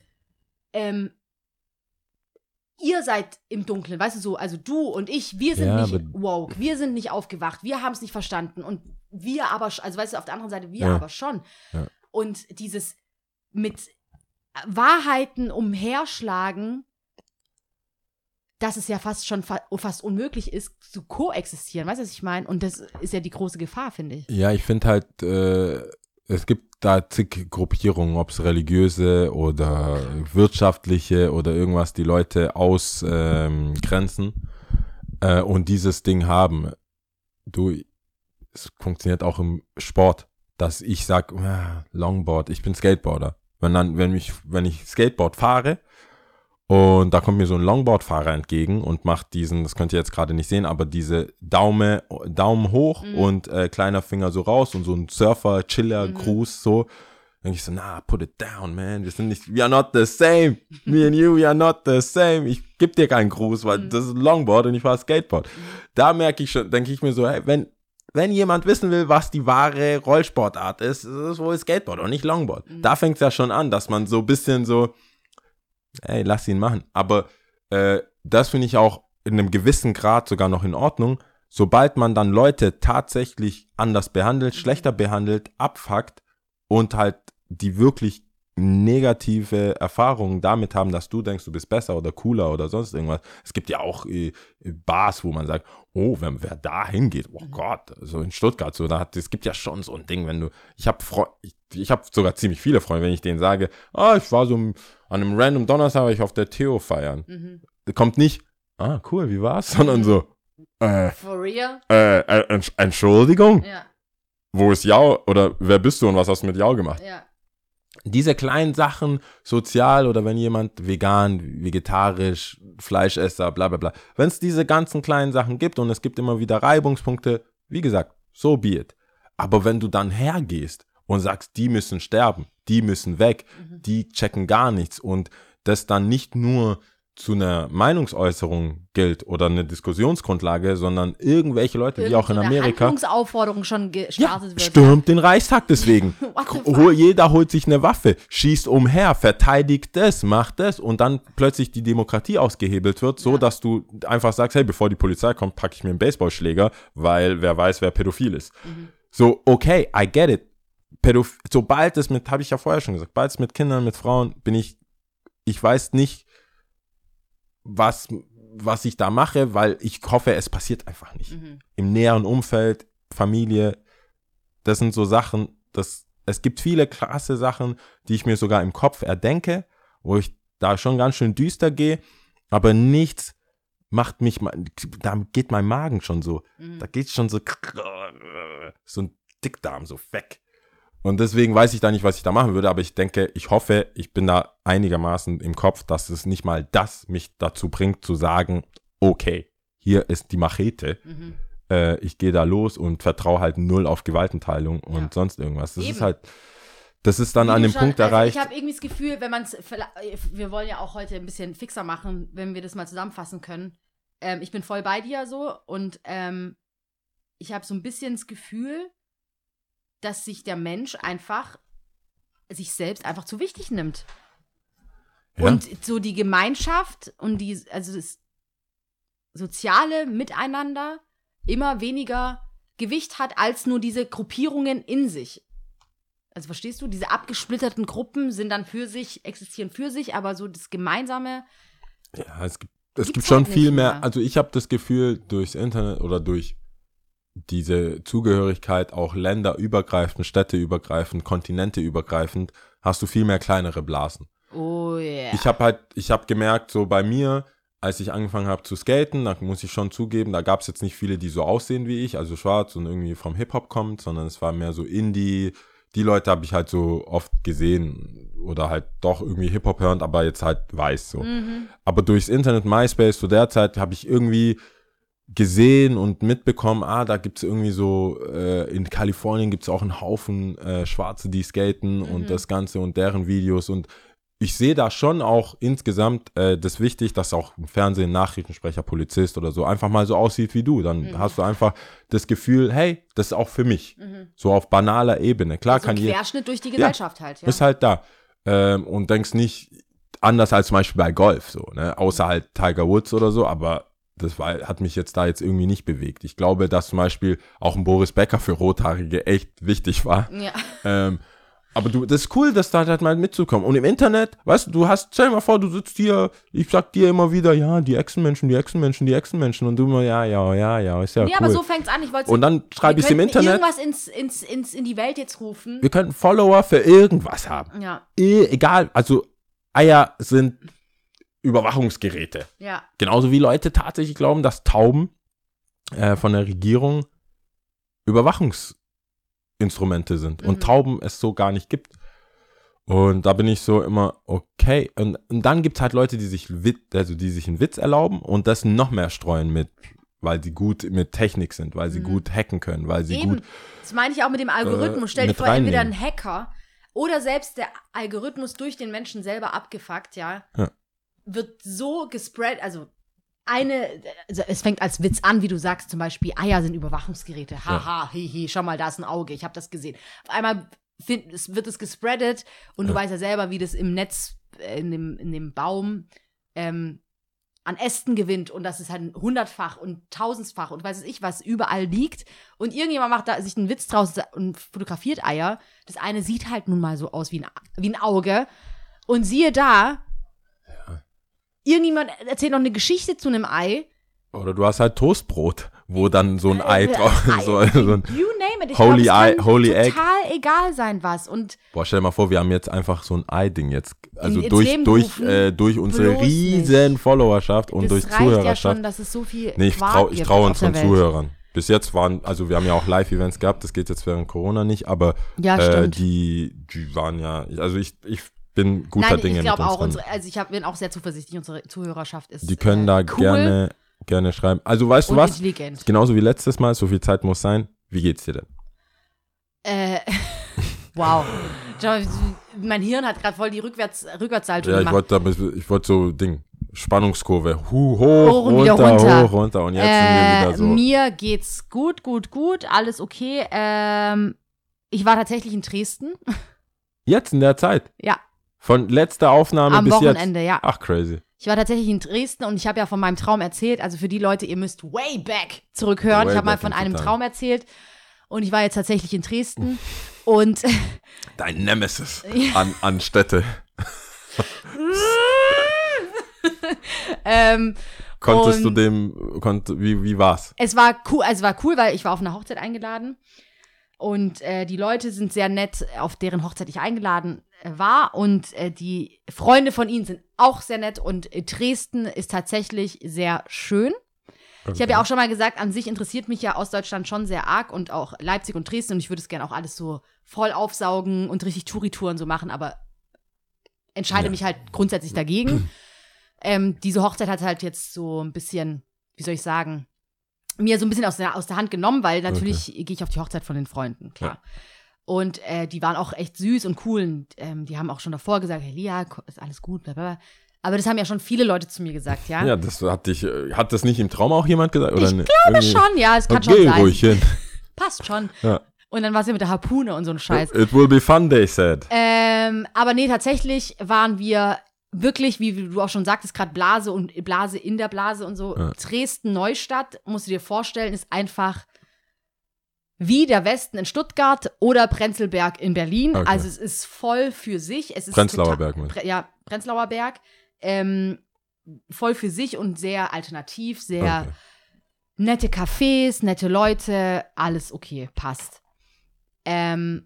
ähm, ihr seid im Dunkeln, weißt du so, also du und ich, wir sind Ja, nicht woke, wir sind nicht aufgewacht, wir haben es nicht verstanden und wir aber, also weißt du, auf der anderen Seite, wir Ja. aber schon. Ja. Und dieses mit Wahrheiten umherschlagen, dass es ja fast schon fa fast unmöglich ist, zu koexistieren, weißt du, was ich meine? Und das ist ja die große Gefahr, finde ich. Ja, ich finde halt, äh, es gibt da zig Gruppierungen, ob es religiöse oder wirtschaftliche oder irgendwas, die Leute ausgrenzen ähm, äh, und dieses Ding haben. Du, es funktioniert auch im Sport, dass ich sag, ah, Longboard, ich bin Skateboarder. Wenn dann, wenn ich, wenn ich Skateboard fahre und da kommt mir so ein Longboard-Fahrer entgegen und macht diesen, das könnt ihr jetzt gerade nicht sehen, aber diese Daumen, Daumen hoch Mhm. und äh, kleiner Finger so raus und so ein Surfer, Chiller, Gruß so. Denke ich so, nah, put it down, man. Wir sind nicht, we are not the same. Me and you, we are not the same. Ich geb dir keinen Gruß, weil das ist Longboard und ich fahre Skateboard. Da merke ich schon, denke ich mir so, hey, wenn, wenn jemand wissen will, was die wahre Rollsportart ist, ist es wohl Skateboard und nicht Longboard. Da fängt es ja schon an, dass man so ein bisschen so, ey, lass ihn machen. Aber äh, das finde ich auch in einem gewissen Grad sogar noch in Ordnung. Sobald man dann Leute tatsächlich anders behandelt, schlechter behandelt, abfuckt und halt die wirklich negative Erfahrungen damit haben, dass du denkst, du bist besser oder cooler oder sonst irgendwas. Es gibt ja auch äh, Bars, wo man sagt, oh, wenn wer da hingeht, oh Gott, so in Stuttgart, so da hat, es gibt ja schon so ein Ding, wenn du, ich habe ich, ich habe sogar ziemlich viele Freunde, wenn ich denen sage, ah, ich war so an einem random Donnerstag, war ich auf der Theo feiern. Mhm. Kommt nicht, ah, cool, wie war's, <laughs> sondern so, äh, For real? äh, äh, Entsch- Entschuldigung, Ja, wo ist Jau oder wer bist du und was hast du mit Jau gemacht? ja. Diese kleinen Sachen, sozial oder wenn jemand vegan, vegetarisch, Fleischesser, bla bla bla, wenn es diese ganzen kleinen Sachen gibt und es gibt immer wieder Reibungspunkte, wie gesagt, so be it. Aber wenn du dann hergehst und sagst, die müssen sterben, die müssen weg, die checken gar nichts und das dann nicht nur zu einer Meinungsäußerung gilt oder eine Diskussionsgrundlage, sondern irgendwelche Leute, wie auch in Irgend Amerika, Handlungsaufforderung schon ja, gestartet wird. stürmt den Reichstag deswegen. <laughs> Jeder holt sich eine Waffe, schießt umher, verteidigt das, macht das und dann plötzlich die Demokratie ausgehebelt wird, so Ja. dass du einfach sagst, hey, bevor die Polizei kommt, packe ich mir einen Baseballschläger, weil wer weiß, wer pädophil ist. Mhm. So, okay, I get it. Pädoph sobald es mit, habe ich ja vorher schon gesagt, sobald es mit Kindern, mit Frauen, bin ich, ich weiß nicht, was, was ich da mache, weil ich hoffe, es passiert einfach nicht Mhm. im näheren Umfeld, Familie, das sind so Sachen, das, es gibt viele krasse Sachen, die ich mir sogar im Kopf erdenke, wo ich da schon ganz schön düster gehe, aber nichts macht mich, da geht mein Magen schon so, Mhm. da geht schon so, so ein Dickdarm so weg. Und deswegen weiß ich da nicht, was ich da machen würde, aber ich denke, ich hoffe, ich bin da einigermaßen im Kopf, dass es nicht mal das mich dazu bringt, zu sagen, okay, hier ist die Machete, Mhm. äh, ich gehe da los und vertraue halt null auf Gewaltenteilung und Ja. sonst irgendwas. Das Eben. ist halt, das ist dann Wie an dem schon- Punkt also erreicht. Ich habe irgendwie das Gefühl, wenn man es, wir wollen ja auch heute ein bisschen fixer machen, wenn wir das mal zusammenfassen können. Ähm, ich bin voll bei dir so und ähm, ich habe so ein bisschen das Gefühl, dass sich der Mensch einfach sich selbst einfach zu wichtig nimmt. Ja. Und so die Gemeinschaft und die, also das soziale Miteinander immer weniger Gewicht hat als nur diese Gruppierungen in sich. Also verstehst du, diese abgesplitterten Gruppen sind dann für sich, existieren für sich, aber so das Gemeinsame, Ja, es gibt, es gibt schon halt viel mehr. mehr. Also ich habe das Gefühl, durchs Internet oder durch diese Zugehörigkeit auch länderübergreifend, städteübergreifend, kontinenteübergreifend, hast du viel mehr kleinere Blasen. oh yeah. Ich habe halt, ich habe gemerkt, so bei mir, als ich angefangen habe zu skaten, da muss ich schon zugeben, da gab es jetzt nicht viele, die so aussehen wie ich, also schwarz und irgendwie vom Hip-Hop kommt, sondern es war mehr so Indie. Die Leute habe ich halt so oft gesehen oder halt doch irgendwie Hip-Hop hörend, aber jetzt halt weiß so. Mhm. Aber durchs Internet, MySpace, zu der Zeit habe ich irgendwie gesehen und mitbekommen, ah, da gibt's irgendwie so, äh, in Kalifornien gibt's auch einen Haufen äh, Schwarze, die skaten und das Ganze und deren Videos und ich sehe da schon auch insgesamt äh, das wichtig, dass auch im Fernsehen Nachrichtensprecher, Polizist oder so einfach mal so aussieht wie du. Dann hast du einfach das Gefühl, hey, das ist auch für mich. So auf banaler Ebene. Klar so kann jeder Querschnitt durch die Gesellschaft halt, ja. bist halt da. Ähm, und denkst nicht anders als zum Beispiel bei Golf, so, ne? Außer halt Tiger Woods oder so, aber das war, hat mich jetzt da jetzt irgendwie nicht bewegt. Ich glaube, dass zum Beispiel auch ein Boris Becker für Rothaarige echt wichtig war. ja. Ähm, aber du, das ist cool, dass da halt mal mitzukommen. Und im Internet, weißt du, du hast, stell dir mal vor, du sitzt hier, ich sag dir immer wieder, ja, die Echsenmenschen, die Echsenmenschen, die Echsenmenschen. Und du immer, ja, ja, ja, ja, ist ja Nee, cool. aber so fängt's an. Ich wollte und dann schreibe ich im Internet, irgendwas ins, ins, ins, in die Welt jetzt rufen. wir könnten Follower für irgendwas haben. Ja, Eh, egal, also Eier sind Überwachungsgeräte. ja. Genauso wie Leute tatsächlich glauben, dass Tauben äh, von der Regierung Überwachungsinstrumente sind Mhm. und Tauben es so gar nicht gibt. Und da bin ich so immer, okay. Und, und dann gibt es halt Leute, die sich, also die sich einen Witz erlauben und das noch mehr streuen mit, weil sie gut mit Technik sind, weil sie gut hacken können, weil sie Mhm. Eben. gut. Das meine ich auch mit dem Algorithmus. äh, Stell dir vor, entweder ein. Hacker oder selbst der Algorithmus durch den Menschen selber abgefuckt, ja, Ja. Wird so gespread, also eine, also es fängt als Witz an, wie du sagst, zum Beispiel, Eier sind Überwachungsgeräte. Haha, hihi, schau mal, da ist ein Auge, ich habe das gesehen. Auf einmal find, es wird es gespreadet und du weißt ja selber, wie das im Netz, äh, in dem, in dem Baum ähm, an Ästen gewinnt und das ist halt hundertfach und tausendfach und weiß ich was überall liegt und irgendjemand macht da sich einen Witz draus und fotografiert Eier. Das eine sieht halt nun mal so aus wie ein, wie ein Auge und siehe da, irgendjemand erzählt noch eine Geschichte zu einem Ei. Oder du hast halt Toastbrot, wo dann so ein Ei drauf Ei, <laughs> so, so ein, you name it. Ich Holy glaub, kann Holy total Egg. egal sein was und Boah, stell dir mal vor, wir haben jetzt einfach so ein Ei-Ding jetzt. Also durch, Leben durch, äh, durch unsere Bloß nicht. riesen Followerschaft und das durch reicht ja Zuhörerschaft. schon, dass es so viel nee, ich traue trau unseren. Zuhörern. Bis jetzt waren, also wir haben ja auch Live-Events gehabt, das geht jetzt während Corona nicht, aber Ja, äh, die, die waren ja, also ich, ich bin guter Nein, Dinge ich glaube auch, unsere, also ich hab, bin auch sehr zuversichtlich, unsere Zuhörerschaft ist die können da äh, cool gerne, gerne schreiben. Also weißt du was? Genauso wie letztes Mal, so viel Zeit muss sein. Wie geht's dir denn? Äh, <laughs> wow. Mein Hirn hat gerade voll die Rückwärts, Rückwärtssalto Ja, ich gemacht. wollte da- ich wollte so Ding, Spannungskurve, hu, hoch, Hoch und runter, wieder runter. hoch, runter und jetzt sind wir äh, wieder so. Mir geht's gut, gut, gut, alles okay. Ähm, ich war tatsächlich in Dresden. <laughs> Jetzt in der Zeit? Ja. Von letzter Aufnahme Am bis Wochenende, ja. jetzt? Ach, crazy. Ich war tatsächlich in Dresden und ich habe ja von meinem Traum erzählt. Also für die Leute, ihr müsst way back zurückhören. Way ich habe mal von in einem. Traum erzählt und ich war jetzt tatsächlich in Dresden und <laughs> Dein Nemesis <laughs> an, an Städte. <laughs> ähm, Konntest du dem, konnt, wie, wie war's? es war cool, also es war cool, weil ich war auf eine Hochzeit eingeladen und äh, die Leute sind sehr nett, auf deren Hochzeit ich eingeladen war und äh, die Freunde von ihnen sind auch sehr nett und äh, Dresden ist tatsächlich sehr schön. Ich habe ja auch schon mal gesagt, an sich interessiert mich ja Ostdeutschland schon sehr arg und auch Leipzig und Dresden und ich würde es gerne auch alles so voll aufsaugen und richtig Touritouren so machen, aber entscheide Ja. mich halt grundsätzlich dagegen. <clears throat> ähm, diese Hochzeit hat halt jetzt so ein bisschen, wie soll ich sagen, mir so ein bisschen aus der, aus der Hand genommen, weil natürlich gehe ich auf die Hochzeit von den Freunden, klar. Und äh, die waren auch echt süß und cool und ähm, die haben auch schon davor gesagt, hey Lia, ist alles gut, bla bla bla. Aber das haben ja schon viele Leute zu mir gesagt, ja. Ja, das hat dich, äh, hat das nicht im Traum auch jemand gesagt? Oder Ich ne- glaube irgendwie- schon, ja, es kann Okay, schon sein. ruhig hin. <laughs> Passt schon. Ja. Und dann war es ja mit der Harpune und so ein Scheiß. It will be fun, they said. Ähm, aber nee, tatsächlich waren wir wirklich, wie du auch schon sagtest, gerade Blase und Blase in der Blase und so. Ja. Dresden Neustadt, musst du dir vorstellen, ist einfach wie der Westen in Stuttgart oder Prenzlberg in Berlin. Okay. Also es ist voll für sich. Es ist Prenzlauer Berg, Pre ja, Prenzlauer Berg. Ähm, voll für sich und sehr alternativ, sehr Okay. nette Cafés, nette Leute, alles okay, passt. Ähm,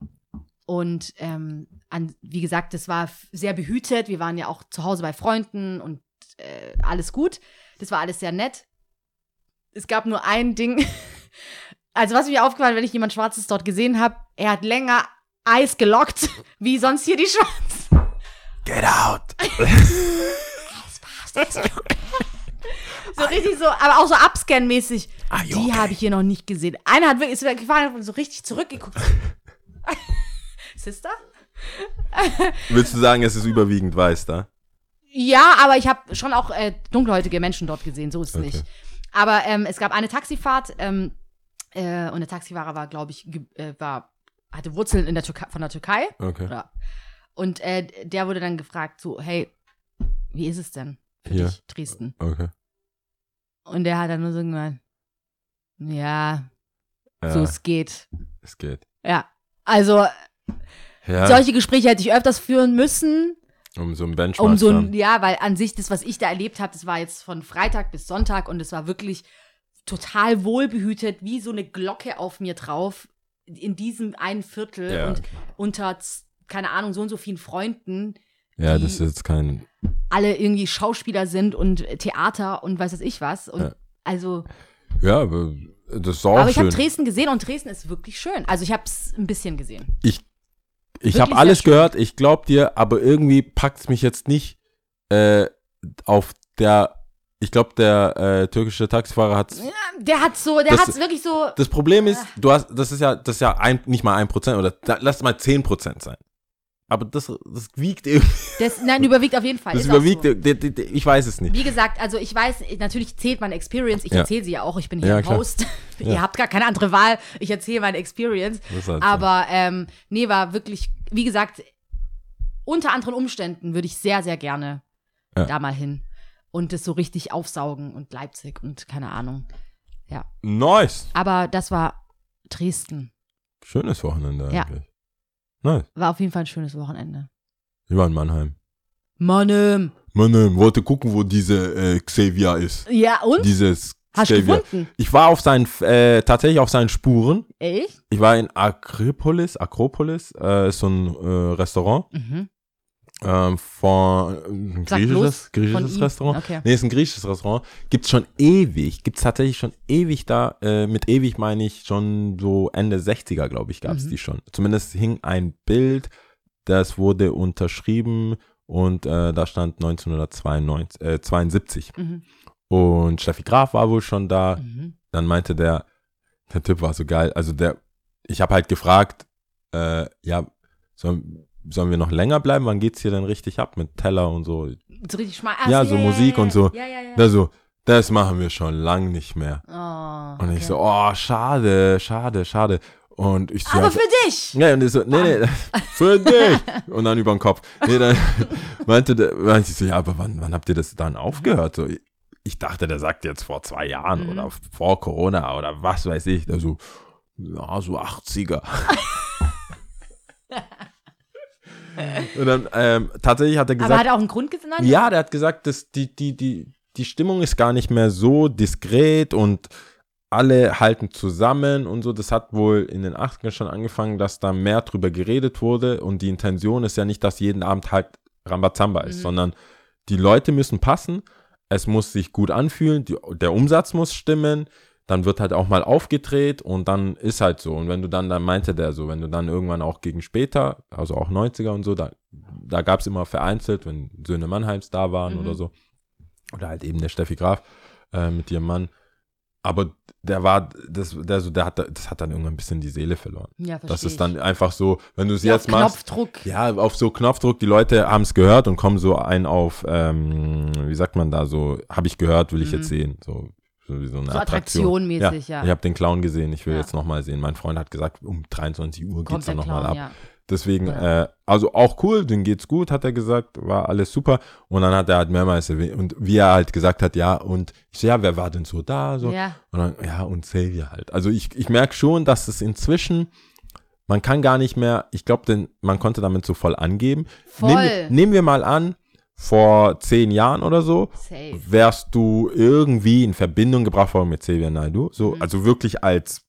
und ähm, an, wie gesagt, das war sehr behütet. Wir waren ja auch zu Hause bei Freunden und äh, alles gut. Das war alles sehr nett. Es gab nur ein Ding. <laughs> Also, was mir aufgefallen, wenn ich jemand Schwarzes dort gesehen habe, er hat länger Eis gelockt, <laughs> wie sonst hier die Schwarzen. Get out! <laughs> So richtig so, aber auch so Upscan-mäßig. You Die okay? habe ich hier noch nicht gesehen. Einer hat wirklich, ist gefahren und so richtig zurückgeguckt. <laughs> Sister? Willst du sagen, es ist überwiegend weiß da? Ja, aber ich habe schon auch äh, dunkelhäutige Menschen dort gesehen, so ist es Okay. nicht. Aber ähm, es gab eine Taxifahrt ähm, äh, und der Taxifahrer war, glaube ich, äh, war, hatte Wurzeln in der Türkei, von der Türkei. Okay. Ja. Und äh, der wurde dann gefragt, so, hey, wie ist es denn für Hier. dich, Dresden? Okay. Und der hat dann nur so gemeint, ja, so es geht. es geht. Ja. Also, Ja, solche Gespräche hätte ich öfters führen müssen. um so ein Benchmark Um so ein, ja, weil an sich das, was ich da erlebt habe, das war jetzt von Freitag bis Sonntag und es war wirklich total wohlbehütet, wie so eine Glocke auf mir drauf, in diesem einen Viertel Ja, und okay. unter, keine Ahnung, so und so vielen Freunden, Ja, die- das ist jetzt kein. alle irgendwie Schauspieler sind und Theater und weiß was ich was. Und Ja. also, Ja, aber das ist auch aber ich schön. habe Dresden gesehen und Dresden ist wirklich schön. Also ich habe es ein bisschen gesehen. ich ich habe alles schön. gehört, ich glaub dir, aber irgendwie packt es mich jetzt nicht äh, auf der. Ich glaube, der äh, türkische Taxifahrer hat der hat so, der hat wirklich so. Das Problem ist, du hast, das ist ja, das ist ja ein, nicht mal ein Prozent oder da, lass mal zehn Prozent sein. Aber das, das wiegt irgendwie, <laughs> Das, nein, überwiegt auf jeden Fall. das ist überwiegt, So. die- die- die- ich weiß es nicht. Wie gesagt, also ich weiß, natürlich zählt meine Experience. Ich Ja. erzähle sie ja auch. Ich bin hier Ja, klar. Host. <laughs> Ja. Ihr habt gar keine andere Wahl. Ich erzähle meine Experience. Halt so. Aber ähm, nee, war wirklich, wie gesagt, unter anderen Umständen würde ich sehr, sehr gerne da mal hin und das so richtig aufsaugen und Leipzig und keine Ahnung. Nice. Aber das war Dresden. Schönes Wochenende Ja. eigentlich. Nice. War auf jeden Fall ein schönes Wochenende. Ich war in Mannheim. Mannem. Mannheim, wollte gucken, wo diese äh, Xavier ist. Ja, und? Dieses Hast du Xavier. gefunden? Ich war auf seinen, äh, tatsächlich auf seinen Spuren. Echt? Ich war in Akropolis, Akropolis, äh, ist so ein äh, Restaurant Mhm. Ähm, von griechisches, griechisches von. Restaurant. Okay. Nee, ist ein griechisches Restaurant. Gibt's schon ewig. Gibt's tatsächlich schon ewig da. Äh, mit ewig meine ich schon so Ende 60er, glaube ich, gab's Mhm. die schon. Zumindest hing ein Bild, das wurde unterschrieben und äh, da stand 1972. Äh, 72. Mhm. Und Steffi Graf war wohl schon da. Mhm. Dann meinte der, der Typ war so geil. Also der, ich habe halt gefragt, äh, ja, sollen, sollen wir noch länger bleiben? Wann geht's hier denn richtig ab mit Teller und so? So richtig schmal. Ah, Ja, so Musik und so. Ja, ja, ja. Der so, das machen wir schon lang nicht mehr. oh, Und ich okay. so, oh, schade, schade, schade. Und ich so, Aber ja, für dich! ja, und ich so, nee, nee, <laughs> für dich. Und dann über den Kopf. Nee, dann <laughs> meinte der, meinte ich so, ja, aber wann, wann habt ihr das dann aufgehört? So, ich dachte, der sagt jetzt vor zwei Jahren Mhm. oder vor Corona oder was weiß ich. Der so, ja, so 80er. <laughs> und dann, ähm, tatsächlich hat er gesagt, Aber hat er auch einen Grund genannt? ja, der hat gesagt, dass die, die, die, die Stimmung ist gar nicht mehr so diskret und alle halten zusammen und so. Das hat wohl in den 80ern schon angefangen, dass da mehr drüber geredet wurde und die Intention ist ja nicht, dass jeden Abend halt Rambazamba ist, Mhm. sondern die Leute müssen passen, es muss sich gut anfühlen, die, der Umsatz muss stimmen, dann wird halt auch mal aufgedreht und dann ist halt so. Und wenn du dann, dann meinte der so, wenn du dann irgendwann auch gegen später, also auch 90er und so, da, da gab es immer vereinzelt, wenn Söhne Mannheims da waren Mhm. oder so. Oder halt eben der Steffi Graf äh, mit ihrem Mann. Aber der war, das, der so, der hat, das hat dann irgendwann ein bisschen die Seele verloren. Ja, verstehe Das ist dann einfach so, wenn du es ja, jetzt auf machst, Knopfdruck. ja, auf so Knopfdruck, die Leute haben es gehört und kommen so ein auf, ähm, wie sagt man da, so, habe ich gehört, will ich Mhm. jetzt sehen. So, so so eine So Attraktion. attraktionmäßig, ja. Ich habe den Clown gesehen, ich will Ja. jetzt nochmal sehen. Mein Freund hat gesagt, um 23 Uhr Kommt geht's der dann nochmal ab. ja. Deswegen, Ja. äh, also auch cool, denen geht's gut, hat er gesagt, war alles super. Und dann hat er halt mehrmals erwähnt, und wie er halt gesagt hat, ja, und ich so, ja, wer war denn so da? So. Ja. Und dann, ja, und Xavier halt. Also ich, ich merke schon, dass es inzwischen, man kann gar nicht mehr, ich glaube, denn man konnte damit so voll angeben. Voll. Nehmen, nehmen wir mal an, vor zehn Jahren oder so, Safe. wärst du irgendwie in Verbindung gebracht worden mit Xavier Naidoo. So, Mhm. also wirklich als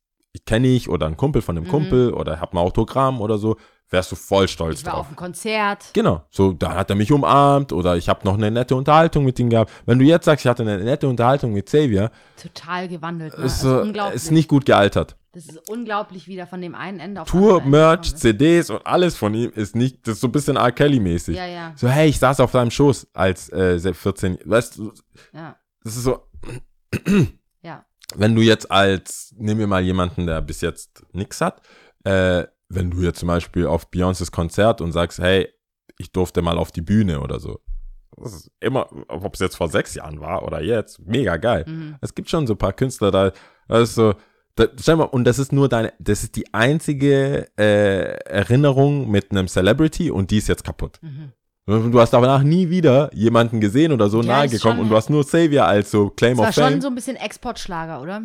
kenne ich oder ein Kumpel von einem Mhm. Kumpel oder hab ein Autogramm oder so, wärst du voll stolz Ich war drauf. auf dem Konzert. Genau, so, da hat er mich umarmt oder ich habe noch eine nette Unterhaltung mit ihm gehabt. Wenn du jetzt sagst, ich hatte eine nette Unterhaltung mit Xavier, Total gewandelt. Ne? ist, also äh, unglaublich. ist nicht gut gealtert. das ist unglaublich, wie der von dem einen Ende auf Tour, Merch. CDs und alles von ihm ist nicht, das ist so ein bisschen R. Kelly-mäßig. Ja, ja, So, hey, ich saß auf deinem Schoß als äh, 14, weißt du, ja, das ist so, ja. wenn du jetzt als, nehmen wir mal jemanden, der bis jetzt nix hat, äh, wenn du jetzt zum Beispiel auf Beyoncés Konzert und sagst, hey, ich durfte mal auf die Bühne oder so. Das ist immer, ob es jetzt vor sechs Jahren war oder jetzt, mega geil. Mhm. Es gibt schon so ein paar Künstler da, das ist so, da, stell mal, und das ist nur deine, das ist die einzige äh, Erinnerung mit einem Celebrity und die ist jetzt kaputt. Mhm. Und Du hast danach nie wieder jemanden gesehen oder so Ja, nahe gekommen schon- und du hast nur Xavier als so Claim Das war of Fame. schon so ein bisschen Exportschlager, oder?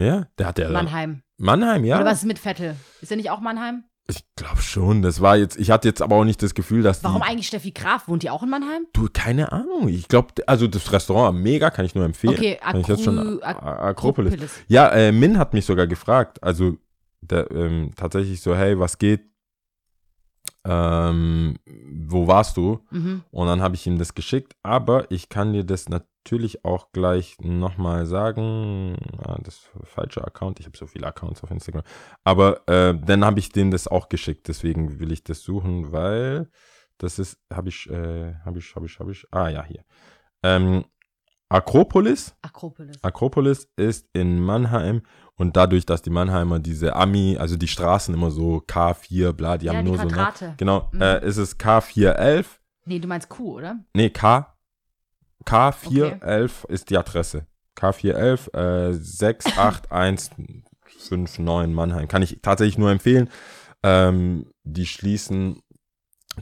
ja, der hat ja Mannheim. Mannheim, ja. Oder was ist mit Vettel? Ist er nicht auch Mannheim? Ich glaube schon. Das war jetzt, ich hatte jetzt aber auch nicht das Gefühl, dass Warum die, eigentlich Steffi Graf? Wohnt die auch in Mannheim? du, keine Ahnung. Ich glaube, also das Restaurant mega, kann ich nur empfehlen. Okay, kann ich jetzt schon, Akro- Akropolis. Akropolis. Ja, äh, Min hat mich sogar gefragt, also der, ähm, tatsächlich so, hey, was geht? Ähm, wo warst du? Mhm. Und dann habe ich ihm das geschickt, aber ich kann dir das natürlich auch gleich nochmal sagen. Ah, das falsche Account, ich habe so viele Accounts auf Instagram. Aber äh, dann habe ich dem das auch geschickt, deswegen will ich das suchen, weil das ist, habe ich, äh, habe ich, habe ich, habe ich, ah ja, hier. Ähm, Akropolis, Akropolis. Akropolis ist in Mannheim und dadurch, dass die Mannheimer diese Ami, also die Straßen immer so K4, bla, die ja, haben die nur so, ne? Quadrate. Genau, Mhm. äh, ist es K411 Nee, du meinst Q, oder? Nee, K. K411 ist die Adresse. K411 äh, 68159 Mannheim. Kann ich tatsächlich nur empfehlen. Ähm, die schließen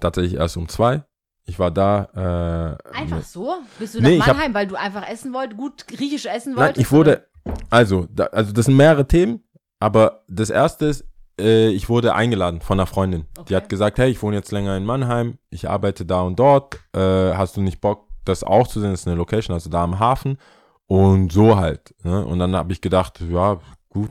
tatsächlich erst um zwei. Ich war da. Äh, Einfach so? Bist du Nee, nach hab- Mannheim, weil du einfach essen wolltest, gut griechisch essen Nein, wolltest? ich wurde. Also, da, also das sind mehrere Themen, aber das erste ist, äh, ich wurde eingeladen von einer Freundin. Die Okay. hat gesagt, hey, ich wohne jetzt länger in Mannheim, ich arbeite da und dort, äh, hast du nicht Bock, das auch zu sehen? Ist eine Location, also da am Hafen. Und so halt. Ne? Und dann habe ich gedacht, ja, gut,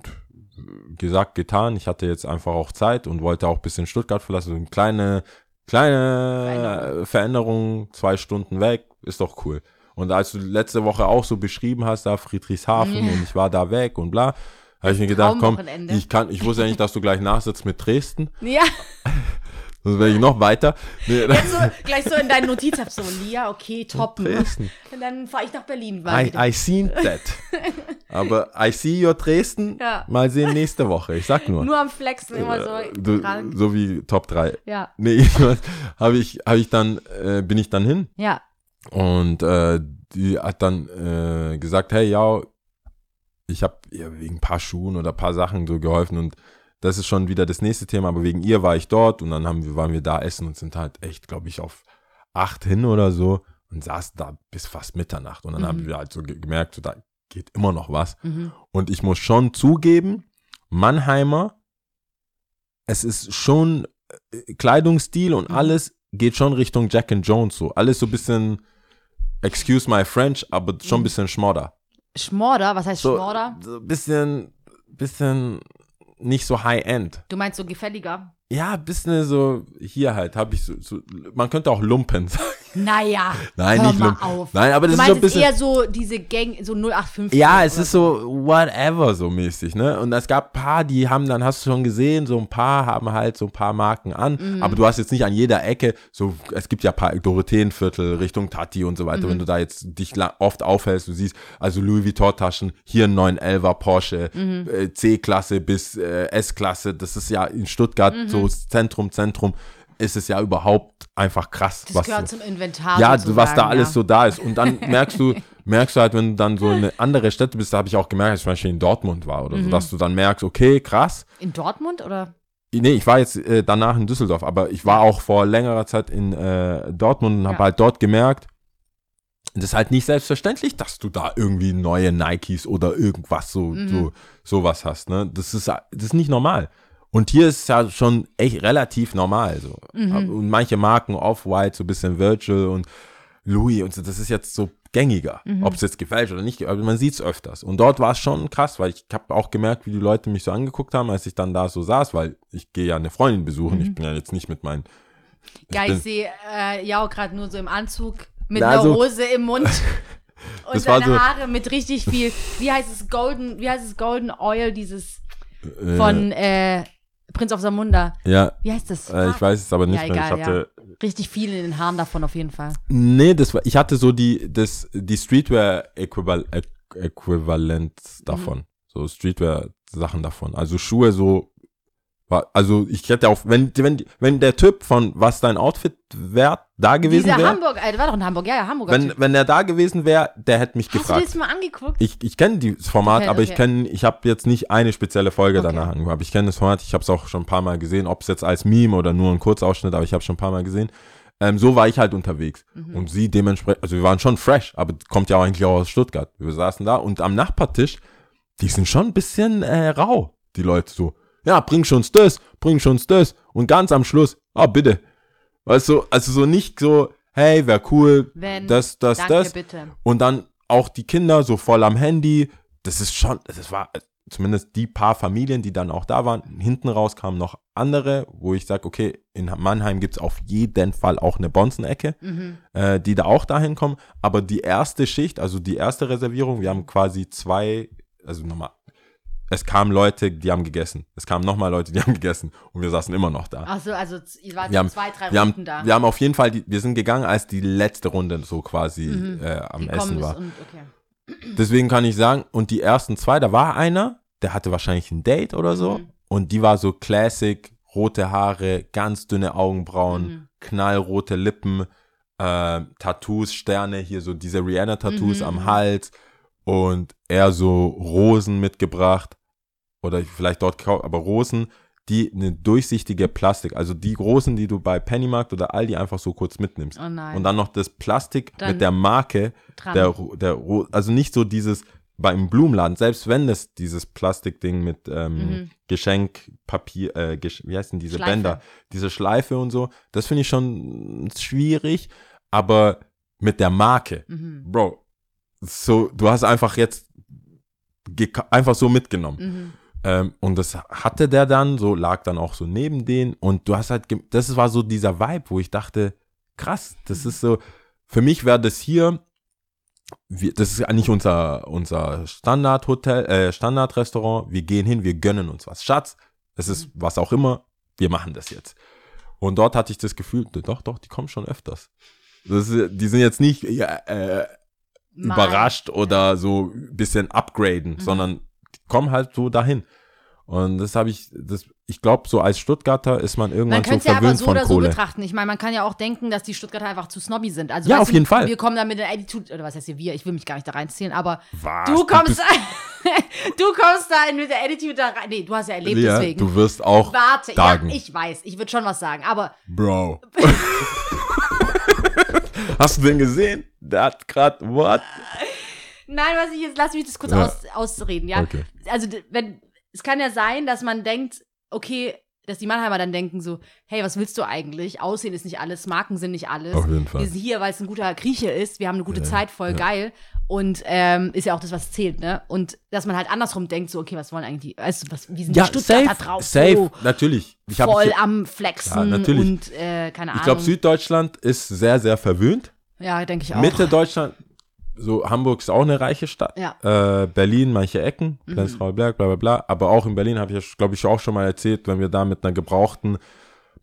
gesagt, getan. Ich hatte jetzt einfach auch Zeit und wollte auch ein bisschen Stuttgart verlassen. So eine kleine, kleine Veränderung. Zwei Stunden weg, ist doch cool. Und als du letzte Woche auch so beschrieben hast, da Friedrichshafen Ja. und ich war da weg und bla, habe ich mir gedacht, komm, ich kann, ich wusste ja nicht, dass du gleich nachsitzt mit Dresden, Ja, <laughs> sonst wäre ich noch weiter. Nee, jetzt so, gleich so in deinen Notizen so, Lia, okay, top. ne? Dresden. Und dann fahre ich nach Berlin. Mal I. I seen that. Aber I see your Dresden. Ja. Mal sehen nächste Woche. Ich sag nur. Nur am Flexen immer so. Äh, du, dran. so wie Top 3. Ja, Nee, <laughs> habe ich, hab ich dann, äh, bin ich dann hin ja. und äh, die hat dann äh, gesagt, hey, ja, ich habe ihr wegen ein paar Schuhen oder ein paar Sachen so geholfen und das ist schon wieder das nächste Thema, aber wegen ihr war ich dort und dann haben wir, waren wir da essen und sind halt echt, glaube ich, auf acht hin oder so und saßen da bis fast Mitternacht und dann Mhm. haben wir halt so ge- gemerkt, so, da geht immer noch was Mhm. und ich muss schon zugeben, Mannheimer, es ist schon äh, Kleidungsstil und Mhm. alles geht schon Richtung Jack and Jones so. Alles so ein bisschen, excuse my French, aber schon ein Mhm. bisschen Schmodder. Schmorder, was heißt So, Schmorder? so ein bisschen, bisschen nicht so High-End. Du meinst so gefälliger? Ja, ein bisschen so, hier halt, habe ich so, so, man könnte auch Lumpen <laughs> sagen. Naja, Nein, hör nicht mal auf. Nein, aber du das ist so meinst ein jetzt bisschen. eher so diese Gang, so 0815. Ja, es ist so whatever so mäßig, ne? Und es gab ein paar, die haben dann, hast du schon gesehen, so ein paar haben halt so ein paar Marken an, Mhm. aber du hast jetzt nicht an jeder Ecke, so, es gibt ja ein paar Dorotheenviertel Richtung Tati und so weiter, Mhm. wenn du da jetzt dich oft aufhältst, du siehst, also Louis Vuitton Taschen, hier ein 911er Porsche, Mhm. äh, C-Klasse bis äh, S-Klasse, das ist ja in Stuttgart, Mhm. so Zentrum, Zentrum, ist es ja überhaupt einfach krass, Das was gehört so- zum Inventar. ja, sozusagen, was da alles ja. so da ist. Und dann <laughs> merkst du, merkst du halt, wenn du dann so eine andere Städte bist, da habe ich auch gemerkt, als ich zum Beispiel in Dortmund war oder so, Mhm. dass du dann merkst, okay, krass. In Dortmund oder? nee, ich war jetzt äh, danach in Düsseldorf, aber ich war auch vor längerer Zeit in äh, Dortmund und habe Ja. halt dort gemerkt, das ist halt nicht selbstverständlich, dass du da irgendwie neue Nikes oder irgendwas so, Mhm. so sowas hast. Ne? Das, ist, das ist nicht normal. Und hier ist es ja schon echt relativ normal. So. Mhm. Und manche Marken, Off-White, so ein bisschen Virgil und Louis und so, das ist jetzt so gängiger. Mhm. Ob es jetzt gefällt oder nicht, aber man sieht es öfters. Und dort war es schon krass, weil ich habe auch gemerkt, wie die Leute mich so angeguckt haben, als ich dann da so saß, weil ich gehe ja eine Freundin besuchen. Mhm. Ich bin ja jetzt nicht mit meinen. Ja, ich sehe äh, Jao gerade nur so im Anzug mit Na, einer also- <laughs> Hose im Mund. Und Das war seine so- Haare mit richtig viel, wie heißt es, Golden, wie heißt es, Golden Oil, dieses Äh, von äh, Prinz of Samunda. Ja, Wie heißt das? äh, ich weiß es aber nicht Ja, mehr. egal, ich hatte. Richtig viel in den Haaren davon auf jeden Fall. Nee, das war, ich hatte so die, das, die Streetwear-Äquivalent Äquivalent davon. So Streetwear-Sachen davon. Also Schuhe so, also ich hätte auch, wenn, wenn, wenn der Typ von was dein Outfit wert da gewesen Dieser wäre, Hamburg, äh, der war doch in Hamburg, ja, ja, Hamburger wenn, Typ. wenn der da gewesen wäre, der hätte mich Hast du gefragt. das mal angeguckt? Ich, ich kenne das Format, Okay, aber ich kenne, ich habe jetzt nicht eine spezielle Folge Okay. danach angeguckt. Aber ich kenne das Format, ich habe es auch schon ein paar Mal gesehen, ob es jetzt als Meme oder nur ein Kurzausschnitt, aber ich habe schon ein paar Mal gesehen. Ähm, so war ich halt unterwegs. Mhm. Und sie dementsprechend, also wir waren schon fresh, aber kommt ja auch eigentlich auch aus Stuttgart. Wir saßen da und am Nachbartisch, die sind schon ein bisschen äh, rau, die Leute so. Ja, bring schon das, bring schon das. Und ganz am Schluss, ah, bitte. Weißt du, also so nicht so, hey, wär cool, Wenn, das, das, danke, das. bitte. Und dann auch die Kinder so voll am Handy. Das ist schon, das war äh, zumindest die paar Familien, die dann auch da waren. Hinten raus kamen noch andere, wo ich sage, okay, in Mannheim gibt's auf jeden Fall auch eine Bonzenecke, Mhm. äh, die da auch dahin kommen. Aber die erste Schicht, also die erste Reservierung, wir haben quasi zwei, also nochmal, es kamen Leute, die haben gegessen. Es kamen nochmal Leute, die <laughs> haben gegessen. Und wir saßen immer noch da. Achso, also ihr wart Wir haben, zwei, drei wir, Runden haben, da. wir haben auf jeden Fall, die, wir sind gegangen, als die letzte Runde so quasi äh, am Mhm. gekommen Essen war. Und, okay. Deswegen kann ich sagen, und die ersten zwei, da war einer, der hatte wahrscheinlich ein Date oder so. Mhm. Und die war so classic, rote Haare, ganz dünne Augenbrauen, Mhm. knallrote Lippen, äh, Tattoos, Sterne, hier so diese Rihanna-Tattoos Mhm, am mhm. Hals und er so Rosen mitgebracht. Oder vielleicht dort, kau- aber Rosen, die eine durchsichtige Plastik, also die Rosen, die du bei Pennymarkt oder Aldi einfach so kurz mitnimmst. Oh nein. Und dann noch das Plastik Dann mit der Marke Dran. der, der, also nicht so dieses beim Blumenladen, selbst wenn es dieses Plastikding mit ähm, Mhm. Geschenkpapier, äh, Gesch wie heißen diese Schleife. Bänder, diese Schleife und so, das finde ich schon schwierig, aber mit der Marke, Mhm. Bro, so, du hast einfach jetzt einfach so mitgenommen. Mhm. Ähm, und das hatte der dann, so lag dann auch so neben denen. Und du hast halt, das war so dieser Vibe, wo ich dachte, krass, das ist so, für mich wäre das hier, wir, das ist eigentlich unser, unser Standardhotel, äh, Standardrestaurant. Wir gehen hin, wir gönnen uns was. Schatz, es ist was auch immer, wir machen das jetzt. Und dort hatte ich das Gefühl, doch, doch, die kommen schon öfters. Das die sind jetzt nicht ja, äh, überrascht oder so ein bisschen upgraden, Mhm. sondern kommen halt so dahin. Und das habe ich, das, ich glaube, so als Stuttgarter ist man irgendwann Man so könnte es ja aber verwöhnt so von oder so Kohle. betrachten. Ich meine, man kann ja auch denken, dass die Stuttgarter einfach zu snobby sind. Also, Ja, auf du, jeden Fall. Wir kommen da mit der Attitude, oder was heißt hier wir? Ich will mich gar nicht da reinziehen, aber Was? du kommst, <laughs> du kommst da mit der Attitude da rein. Nee, du hast ja erlebt, ja, deswegen. du wirst auch Warte, sagen. ja, ich weiß, ich würde schon was sagen, aber Bro. <laughs> Hast du den gesehen? Der hat gerade, what? Nein, was ich jetzt, lass mich das kurz Ja. aus, ausreden, ja. Okay. Also, wenn, es kann ja sein, dass man denkt, okay, dass die Mannheimer dann denken so, hey, was willst du eigentlich? Aussehen ist nicht alles, Marken sind nicht alles. Auf jeden Fall. Wir sind hier, weil es ein guter Grieche ist. Wir haben eine gute Ja, Zeit, voll ja. geil. Und ähm, ist ja auch das, was zählt, ne? Und dass man halt andersrum denkt, so, okay, was wollen eigentlich die, weißt du, was, wie sind Ja, die Stuttgarter safe, drauf? safe, So, natürlich. Ich voll hier- am Flexen Ja, natürlich. und äh, keine Ahnung. Ich glaube, Süddeutschland ist sehr, sehr verwöhnt. ja, denke ich auch. Mitte <laughs> Deutschland, so Hamburg ist auch eine reiche Stadt. Ja. Äh, Berlin, manche Ecken, Mhm. Prenzlauer Berg, bla bla bla. Aber auch in Berlin habe ich, glaube ich, auch schon mal erzählt, wenn wir da mit einer gebrauchten,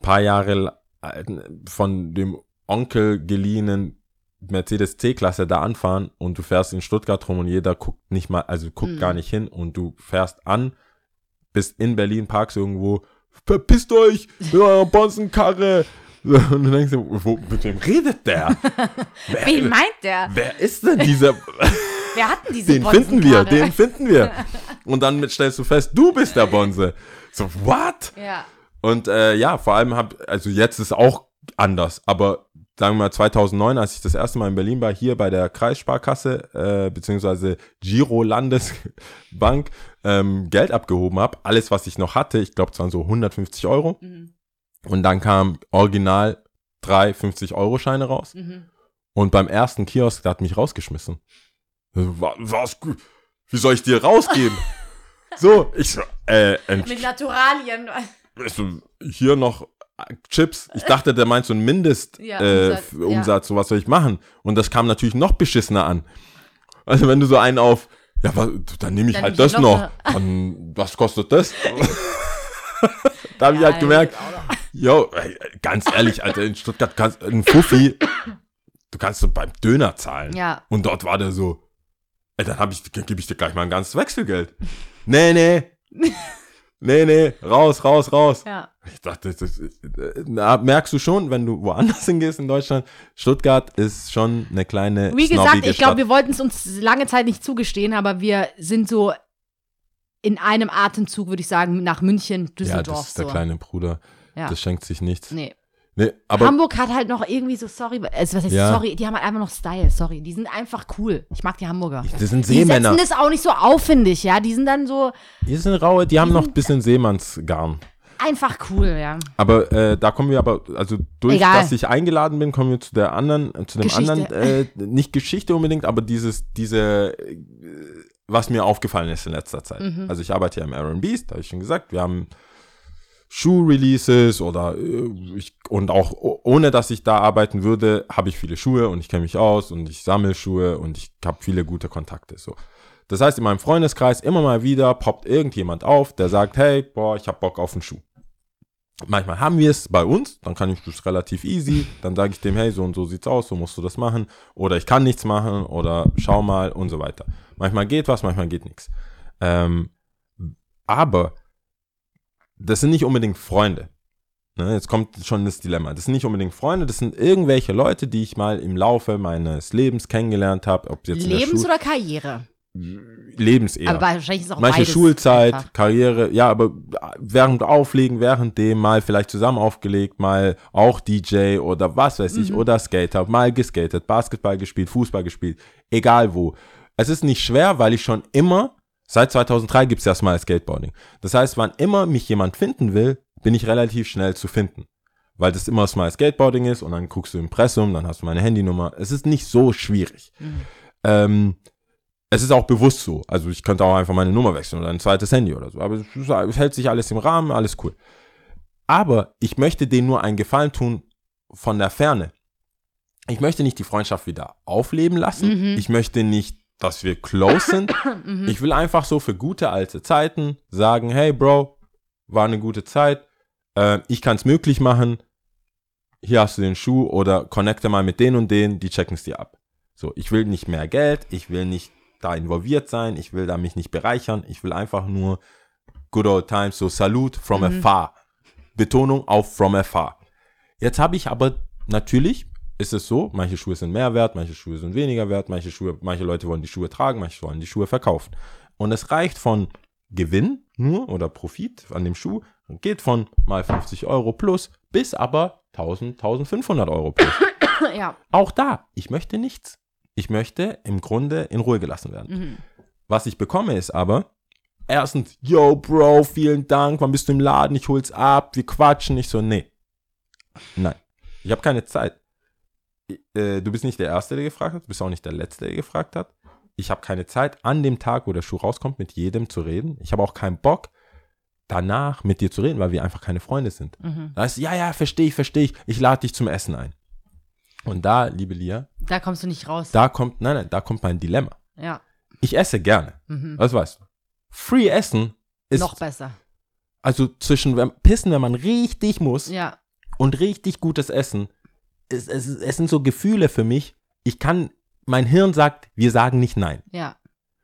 paar Jahre alten, von dem Onkel geliehenen Mercedes C-Klasse da anfahren und du fährst in Stuttgart rum und jeder guckt nicht mal, also guckt Mhm. gar nicht hin und du fährst an, bist in Berlin, parkst irgendwo, verpisst euch mit eurer Bonzenkarre. <laughs> Und du denkst dir, wo, mit wem redet der? <laughs> wer, Wen meint der? wer ist denn dieser? <laughs> Wer hat denn diese Den finden wir, den finden wir. Und dann stellst du fest, du bist der Bonze. So, what? Ja. Und äh, ja, vor allem hab, also jetzt ist auch anders, aber sagen wir mal 2009, als ich das erste Mal in Berlin war, hier bei der Kreissparkasse, äh, beziehungsweise Giro Landesbank, ähm, Geld abgehoben habe, alles, was ich noch hatte, ich glaube, es waren so 150 Euro. Mhm. Und dann kam original drei 50-Euro-Scheine raus. Mhm. Und beim ersten Kiosk, der hat mich rausgeschmissen. Was, was, wie soll ich dir rausgeben? <laughs> so, ich so, äh, ent- Mit Naturalien. so, hier noch äh, Chips. Ich dachte, der meint so einen Mindest Ja, äh, Umsatz so was soll ich machen? Und das kam natürlich noch beschissener an. Also wenn du so einen auf, ja, wa- dann nehme ich Dann halt ich das noch noch. Dann, was kostet das? <laughs> <laughs> da habe ich halt gemerkt, yo, ey, ganz ehrlich, Alter, in Stuttgart kannst ein Fuffi, du kannst so beim Döner zahlen. Ja. Und dort war der so, ey, dann hab ich, gebe ich dir gleich mal ein ganzes Wechselgeld. nee, nee. nee, nee, raus, raus, raus. Ja. Ich dachte, das, na, merkst du schon, wenn du woanders <laughs> hingehst in Deutschland, Stuttgart ist schon eine kleine Wie gesagt, ich glaube, wir wollten es uns lange Zeit nicht zugestehen, aber wir sind so in einem Atemzug, würde ich sagen, nach München, Ja, Düsseldorf. das ist der so. kleine Bruder. Ja. Das schenkt sich nichts. Nee. Nee, aber Hamburg hat halt noch irgendwie so, sorry, also was heißt Ja. sorry, die haben halt einfach noch Style, sorry. Die sind einfach cool. Ich mag die Hamburger. das sind Die Seemänner. setzen das auch nicht so auf, finde ich, ja. Die sind dann so Die sind raue, die haben noch ein bisschen Seemannsgarn. einfach cool, ja. Aber äh, da kommen wir aber, also durch, Egal. dass ich eingeladen bin, kommen wir zu der anderen, äh, zu dem Geschichte. anderen, äh, <laughs> nicht Geschichte unbedingt, aber dieses, diese, äh, was mir aufgefallen ist in letzter Zeit. Mhm. Also ich arbeite ja im Beast, da habe ich schon gesagt, wir haben Schuh-Releases oder äh, ich, und auch ohne, dass ich da arbeiten würde, habe ich viele Schuhe und ich kenne mich aus und ich sammle Schuhe und ich habe viele gute Kontakte. So. Das heißt, in meinem Freundeskreis immer mal wieder poppt irgendjemand auf, der sagt, hey, boah, ich habe Bock auf einen Schuh. Manchmal haben wir es bei uns, dann kann ich das relativ easy. Dann sage ich dem, hey, so und so sieht's aus, so musst du das machen. Oder ich kann nichts machen oder schau mal und so weiter. Manchmal geht was, manchmal geht nichts. Ähm, aber das sind nicht unbedingt Freunde. Ne, jetzt kommt schon das Dilemma. Das sind nicht unbedingt Freunde, das sind irgendwelche Leute, die ich mal im Laufe meines Lebens kennengelernt habe. Ob jetzt Lebens- oder Karriere? Lebens eher. Aber wahrscheinlich ist auch Manche Schulzeit, einfach. Karriere, ja, aber während Auflegen, währenddem mal vielleicht zusammen aufgelegt, mal auch DJ oder was weiß Mhm. ich, oder Skater, mal geskatet, Basketball gespielt, Fußball gespielt, egal wo. Es ist nicht schwer, weil ich schon immer, seit 2003 gibt es erstmal Skateboarding. Das heißt, wann immer mich jemand finden will, bin ich relativ schnell zu finden. Weil das immer Smile Skateboarding ist und dann guckst du im Impressum, dann hast du meine Handynummer. Es ist nicht so schwierig. Ähm, es ist auch bewusst so. Also ich könnte auch einfach meine Nummer wechseln oder ein zweites Handy oder so. Aber es, es hält sich alles im Rahmen, alles cool. Aber ich möchte denen nur einen Gefallen tun von der Ferne. Ich möchte nicht die Freundschaft wieder aufleben lassen. Mhm. Ich möchte nicht, dass wir close sind. <coughs> Ich will einfach so für gute alte Zeiten sagen, hey Bro, war eine gute Zeit. Äh, ich kann es möglich machen. Hier hast du den Schuh oder connecte mal mit denen und denen, die checken es dir ab. So, ich will nicht mehr Geld, ich will nicht da involviert sein, ich will da mich nicht bereichern, ich will einfach nur good old times, so Salute from afar. Betonung auf from afar. Jetzt habe ich aber natürlich ist es so, manche Schuhe sind mehr wert, manche Schuhe sind weniger wert, manche Schuhe, manche Leute wollen die Schuhe tragen, manche wollen die Schuhe verkaufen. Und es reicht von Gewinn nur oder Profit an dem Schuh, geht von mal 50 Euro plus bis aber 1000, 1500 Euro plus. <coughs> ja. Auch da, ich möchte nichts. Ich möchte im Grunde in Ruhe gelassen werden. Mhm. Was ich bekomme ist aber, erstens, yo, Bro, vielen Dank, wann bist du im Laden? Ich hol's ab, wir quatschen. Ich so, nee. Nein. Ich habe keine Zeit. Äh, du bist nicht der Erste, der gefragt hat, du bist auch nicht der Letzte, der gefragt hat. Ich habe keine Zeit, an dem Tag, wo der Schuh rauskommt, mit jedem zu reden. Ich habe auch keinen Bock, danach mit dir zu reden, weil wir einfach keine Freunde sind. Mhm. Da ist, ja, ja, verstehe ich, verstehe ich. Ich lade dich zum Essen ein. Und da, liebe Lia, Da kommst du nicht raus. da kommt, nein, nein, da kommt mein Dilemma. ja. Ich esse gerne. Mhm. Das weißt du. Free Essen ist Noch besser. also zwischen Pissen, wenn man richtig muss Ja. und richtig gutes Essen. Es, es, es sind so Gefühle für mich. Ich kann, mein Hirn sagt, wir sagen nicht nein. Ja.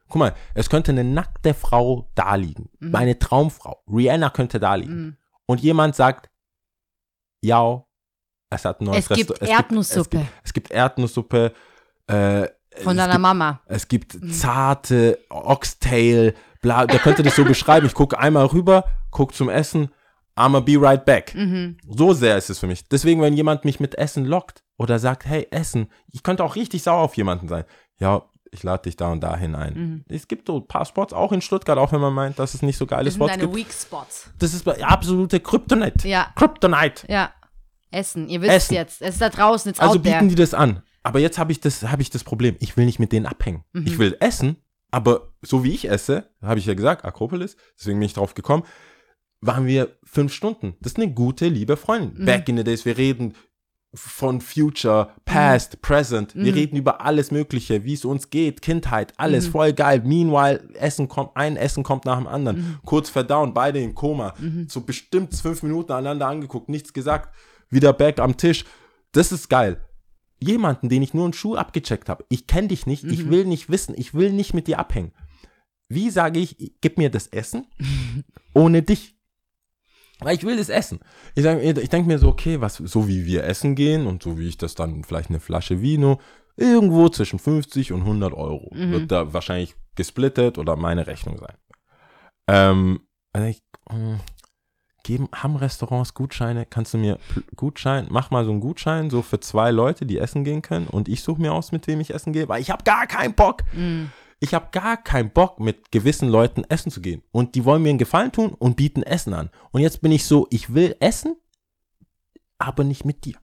Guck mal, es könnte eine nackte Frau da liegen. Mhm. Meine Traumfrau. Rihanna könnte da liegen. Mhm. Und jemand sagt, ja, es hat ein neues Es gibt Erdnusssuppe. Es gibt, es gibt Erdnusssuppe. Äh, Von deiner gibt, Mama. Es gibt zarte Oxtail, bla, der könnte das so <laughs> beschreiben. Ich gucke einmal rüber, gucke zum Essen. I'ma be right back. Mhm. So sehr ist es für mich. Deswegen, wenn jemand mich mit Essen lockt oder sagt, hey, Essen, ich könnte auch richtig sauer auf jemanden sein. Ja, ich lade dich da und dahin ein. Mhm. Es gibt so ein paar Spots, auch in Stuttgart, auch wenn man meint, dass es nicht so geile Das sind Spots deine gibt. Weak Spots. Das ist absolute Kryptonite. Ja. Kryptonite. Ja. Essen. Ihr wisst Essen. jetzt. Es ist da draußen, it's Also out there. bieten die das an. Aber jetzt habe ich das, habe ich das Problem. Ich will nicht mit denen abhängen. Mhm. Ich will essen, aber so wie ich esse, habe ich ja gesagt, Akropolis, deswegen bin ich drauf gekommen, waren wir fünf Stunden. Das ist eine gute, liebe Freundin. Mhm. Back in the days, wir reden von Future, Past, Present. Wir Mhm. reden über alles Mögliche, wie es uns geht, Kindheit, alles Mhm. voll geil. Meanwhile, Essen kommt, ein Essen kommt nach dem anderen. Mhm. Kurz verdauen, beide im Koma. So bestimmt fünf Minuten aneinander angeguckt, nichts gesagt. Wieder back am Tisch. Das ist geil. Jemanden, den ich nur einen Schuh abgecheckt habe. Ich kenne dich nicht, ich Mhm. will nicht wissen, ich will nicht mit dir abhängen. Wie sage ich, gib mir das Essen <laughs> ohne dich? Weil ich will das essen. Ich, sag- ich denke mir so, okay, was, so wie wir essen gehen und so wie ich das dann, vielleicht eine Flasche Vino, irgendwo zwischen 50 und 100 Euro Mhm. wird da wahrscheinlich gesplittet oder meine Rechnung sein. Ähm, also ich, mh, geben, haben Restaurants Gutscheine? Kannst du mir Gutschein, mach mal so einen Gutschein, so für zwei Leute, die essen gehen können und ich suche mir aus, mit wem ich essen gehe, weil ich habe gar keinen Bock. Mhm. Ich habe gar keinen Bock, mit gewissen Leuten essen zu gehen. Und die wollen mir einen Gefallen tun und bieten Essen an. Und jetzt bin ich so, ich will essen, aber nicht mit dir.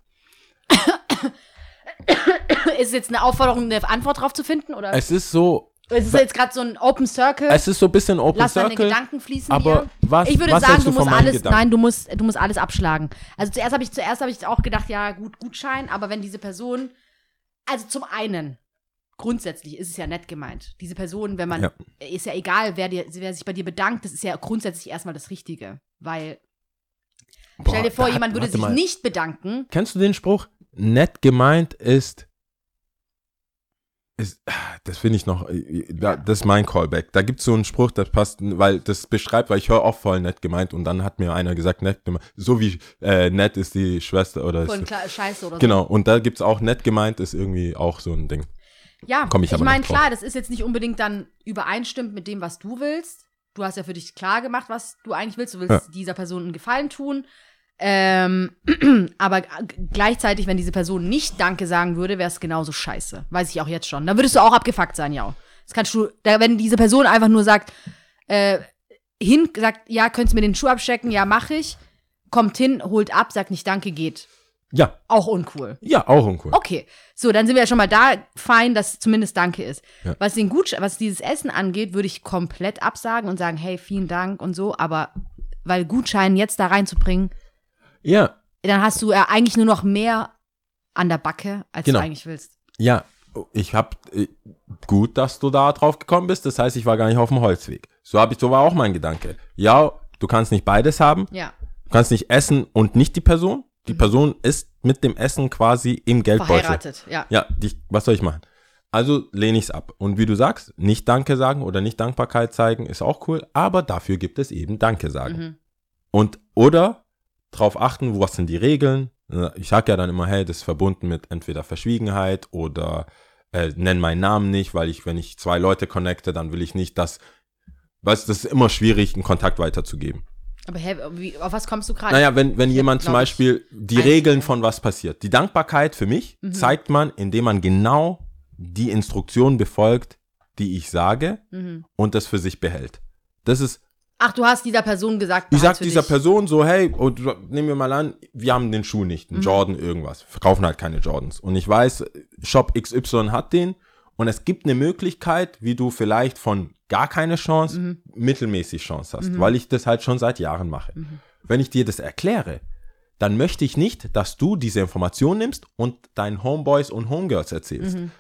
Ist es jetzt eine Aufforderung, eine Antwort drauf zu finden? Oder Es ist so, ist es jetzt gerade so ein Open Circle? es ist so ein bisschen Open Lass deine Circle. Gedanken fließen aber hier. was, Ich würde was sagen, du von musst alles, Gedanken? nein, du musst, du musst alles abschlagen. Also zuerst habe ich, zuerst habe ich auch gedacht, ja, gut, Gutschein, aber wenn diese Person, also zum einen, grundsätzlich ist es ja nett gemeint. Diese Person, wenn man, Ja. ist ja egal, wer, dir, wer sich bei dir bedankt, das ist ja grundsätzlich erstmal das Richtige. Weil, stell Boah, dir vor, hat- jemand würde sich mal. nicht bedanken. Kennst du den Spruch? Nett gemeint ist. ist das finde ich noch. da- Das ist mein Callback. Da gibt es so einen Spruch, das passt, weil das beschreibt, weil ich höre oft voll nett gemeint und dann hat mir einer gesagt, nett gemeint. So wie äh, nett ist die Schwester oder. Von Ist, Scheiße oder so. genau, und da gibt es auch nett gemeint, ist irgendwie auch so ein Ding. Ja, Komm ich ich meine, klar, das ist jetzt nicht unbedingt dann übereinstimmt mit dem, was du willst. Du hast ja für dich klar gemacht, was du eigentlich willst. Du willst Ja. dieser Person einen Gefallen tun. Ähm, <clears throat> aber gleichzeitig, wenn diese Person nicht Danke sagen würde, wäre es genauso scheiße. Weiß ich auch jetzt schon. Da würdest du auch abgefuckt sein, ja. Das kannst du, da, wenn diese Person einfach nur sagt, äh, hin, sagt, ja, könntest du mir den Schuh abchecken? Ja, mach ich. Kommt hin, holt ab, sagt nicht Danke, geht. Ja, Auch uncool. ja, auch uncool. Okay, so, dann sind wir ja schon mal da fein, dass zumindest Danke ist. Ja. Was, den Gutsch was dieses Essen angeht, würde ich komplett absagen und sagen, hey, vielen Dank und so, aber weil Gutschein jetzt da reinzubringen, Ja, dann hast du ja eigentlich nur noch mehr an der Backe, als Genau. du eigentlich willst. ja. Ich hab äh, gut, dass du da drauf gekommen bist. Das heißt, ich war gar nicht auf dem Holzweg. So habe ich, so war auch mein Gedanke. Ja, du kannst nicht beides haben. Ja. Du kannst nicht essen und nicht die Person. Die Person ist mit dem Essen quasi im Geldbeutel. Mhm. Verheiratet, ja. Ja, die, was soll ich machen? Also lehne ich es ab. Und wie du sagst, nicht Danke sagen oder nicht Dankbarkeit zeigen ist auch cool, aber dafür gibt es eben Danke sagen. Mhm. Und oder drauf achten, was sind die Regeln? Ich sag ja dann immer, hey, das ist verbunden mit entweder Verschwiegenheit oder äh, nenn meinen Namen nicht, weil ich, wenn ich zwei Leute connecte, dann will ich nicht, dass, weißt du, das ist immer schwierig, einen Kontakt weiterzugeben. Aber hä, wie, auf was kommst du gerade? Naja, wenn, wenn jemand zum Beispiel die Regeln von was passiert. Die Dankbarkeit für mich Mhm. zeigt man, indem man genau die Instruktion befolgt, die ich sage Mhm. und das für sich behält. Das ist, Ach, du hast dieser Person gesagt, ich sag dieser dich. Person so, hey, und nehmen wir mal an, wir haben den Schuh nicht, einen Mhm. Jordan irgendwas, verkaufen halt keine Jordans. Und ich weiß, Shop XY hat den und es gibt eine Möglichkeit, wie du vielleicht von gar keine Chance, Mhm. mittelmäßig Chance hast, weil ich das halt schon seit Jahren mache. Wenn ich dir das erkläre, dann möchte ich nicht, dass du diese Information nimmst und deinen Homeboys und Homegirls erzählst. Mhm.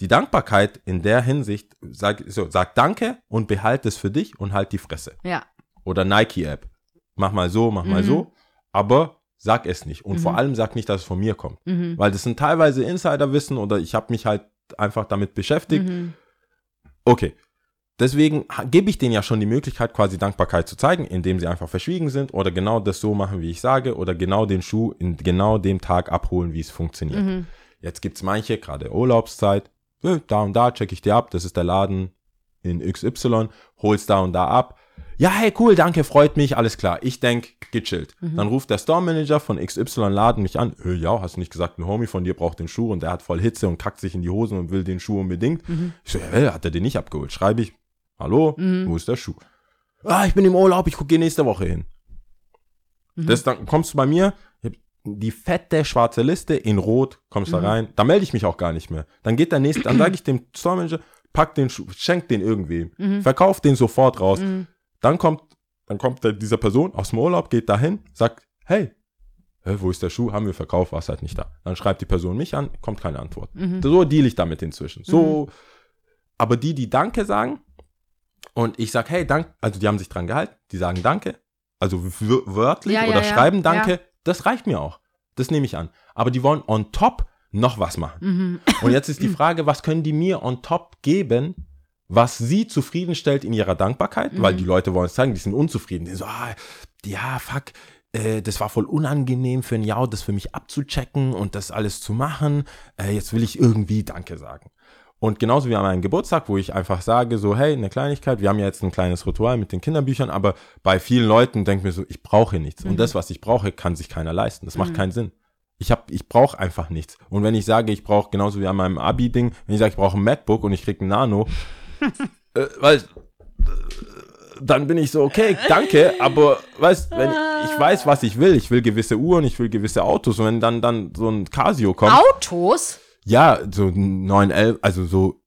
Die Dankbarkeit in der Hinsicht, sag, so, sag Danke und behalt es für dich und halt die Fresse. Ja. Oder Nike-App. Mach mal so, mach mal Mhm. so, aber sag es nicht. Und Mhm. vor allem sag nicht, dass es von mir kommt. Mhm. Weil das sind teilweise Insiderwissen oder ich habe mich halt einfach damit beschäftigt. Mhm. Okay. Deswegen gebe ich denen ja schon die Möglichkeit, quasi Dankbarkeit zu zeigen, indem sie einfach verschwiegen sind oder genau das so machen, wie ich sage, oder genau den Schuh in genau dem Tag abholen, wie es funktioniert. Mhm. Jetzt gibt es manche, gerade Urlaubszeit, äh, da und da check ich dir ab, das ist der Laden in XY, hol's da und da ab. Ja, hey, cool, danke, freut mich, alles klar. Ich denk, gechillt. Mhm. Dann ruft der Store Manager von XY Laden mich an. Äh, ja, hast du nicht gesagt, ein Homie von dir braucht den Schuh und der hat voll Hitze und kackt sich in die Hosen und will den Schuh unbedingt. Mhm. Ich so, ja, hey, hat er den nicht abgeholt? Schreibe ich, hallo, wo ist der Schuh? Ah, ich bin im Urlaub, ich gucke nächste Woche hin. Mhm. Das, dann kommst du bei mir, die fette schwarze Liste in Rot, kommst Mhm. da rein, da melde ich mich auch gar nicht mehr. Dann geht der nächste, dann sage ich dem Store Manager, pack den Schuh, schenk den irgendwem, Mhm. verkauf den sofort raus. Dann kommt, dann kommt dieser Person aus dem Urlaub, geht dahin, sagt, hey, hä, wo ist der Schuh? Haben wir verkauft, war halt nicht da. Dann schreibt die Person mich an, kommt keine Antwort. Mhm. So deal ich damit inzwischen. So, aber die, die Danke sagen und ich sag, hey, danke, also die haben sich dran gehalten, die sagen Danke, also wör- wörtlich Ja, oder ja, schreiben Danke, ja. das reicht mir auch. Das nehme ich an. Aber die wollen on top noch was machen. Mhm. Und jetzt ist die <clears throat> Frage, was können die mir on top geben, was sie zufriedenstellt in ihrer Dankbarkeit? Weil die Leute wollen es zeigen, die sind unzufrieden. Die so, ah, ja, fuck, äh, das war voll unangenehm für ein Jahr, das für mich abzuchecken und das alles zu machen. Äh, jetzt will ich irgendwie Danke sagen. Und genauso wie an meinem Geburtstag, wo ich einfach sage, so, hey, eine Kleinigkeit, wir haben ja jetzt ein kleines Ritual mit den Kinderbüchern, aber bei vielen Leuten denke ich mir so, ich brauche nichts. Und das, was ich brauche, kann sich keiner leisten. Das macht keinen Sinn. Ich hab, ich brauche einfach nichts. Und wenn ich sage, ich brauche genauso wie an meinem Abi-Ding, wenn ich sage, ich brauche ein MacBook und ich krieg ein Nano, äh, weißt, äh, dann bin ich so, okay, danke, aber weißt, wenn ich, ich weiß, was ich will, ich will gewisse Uhren, ich will gewisse Autos und wenn dann dann so ein Casio kommt, Autos? ja, so ein 911, also so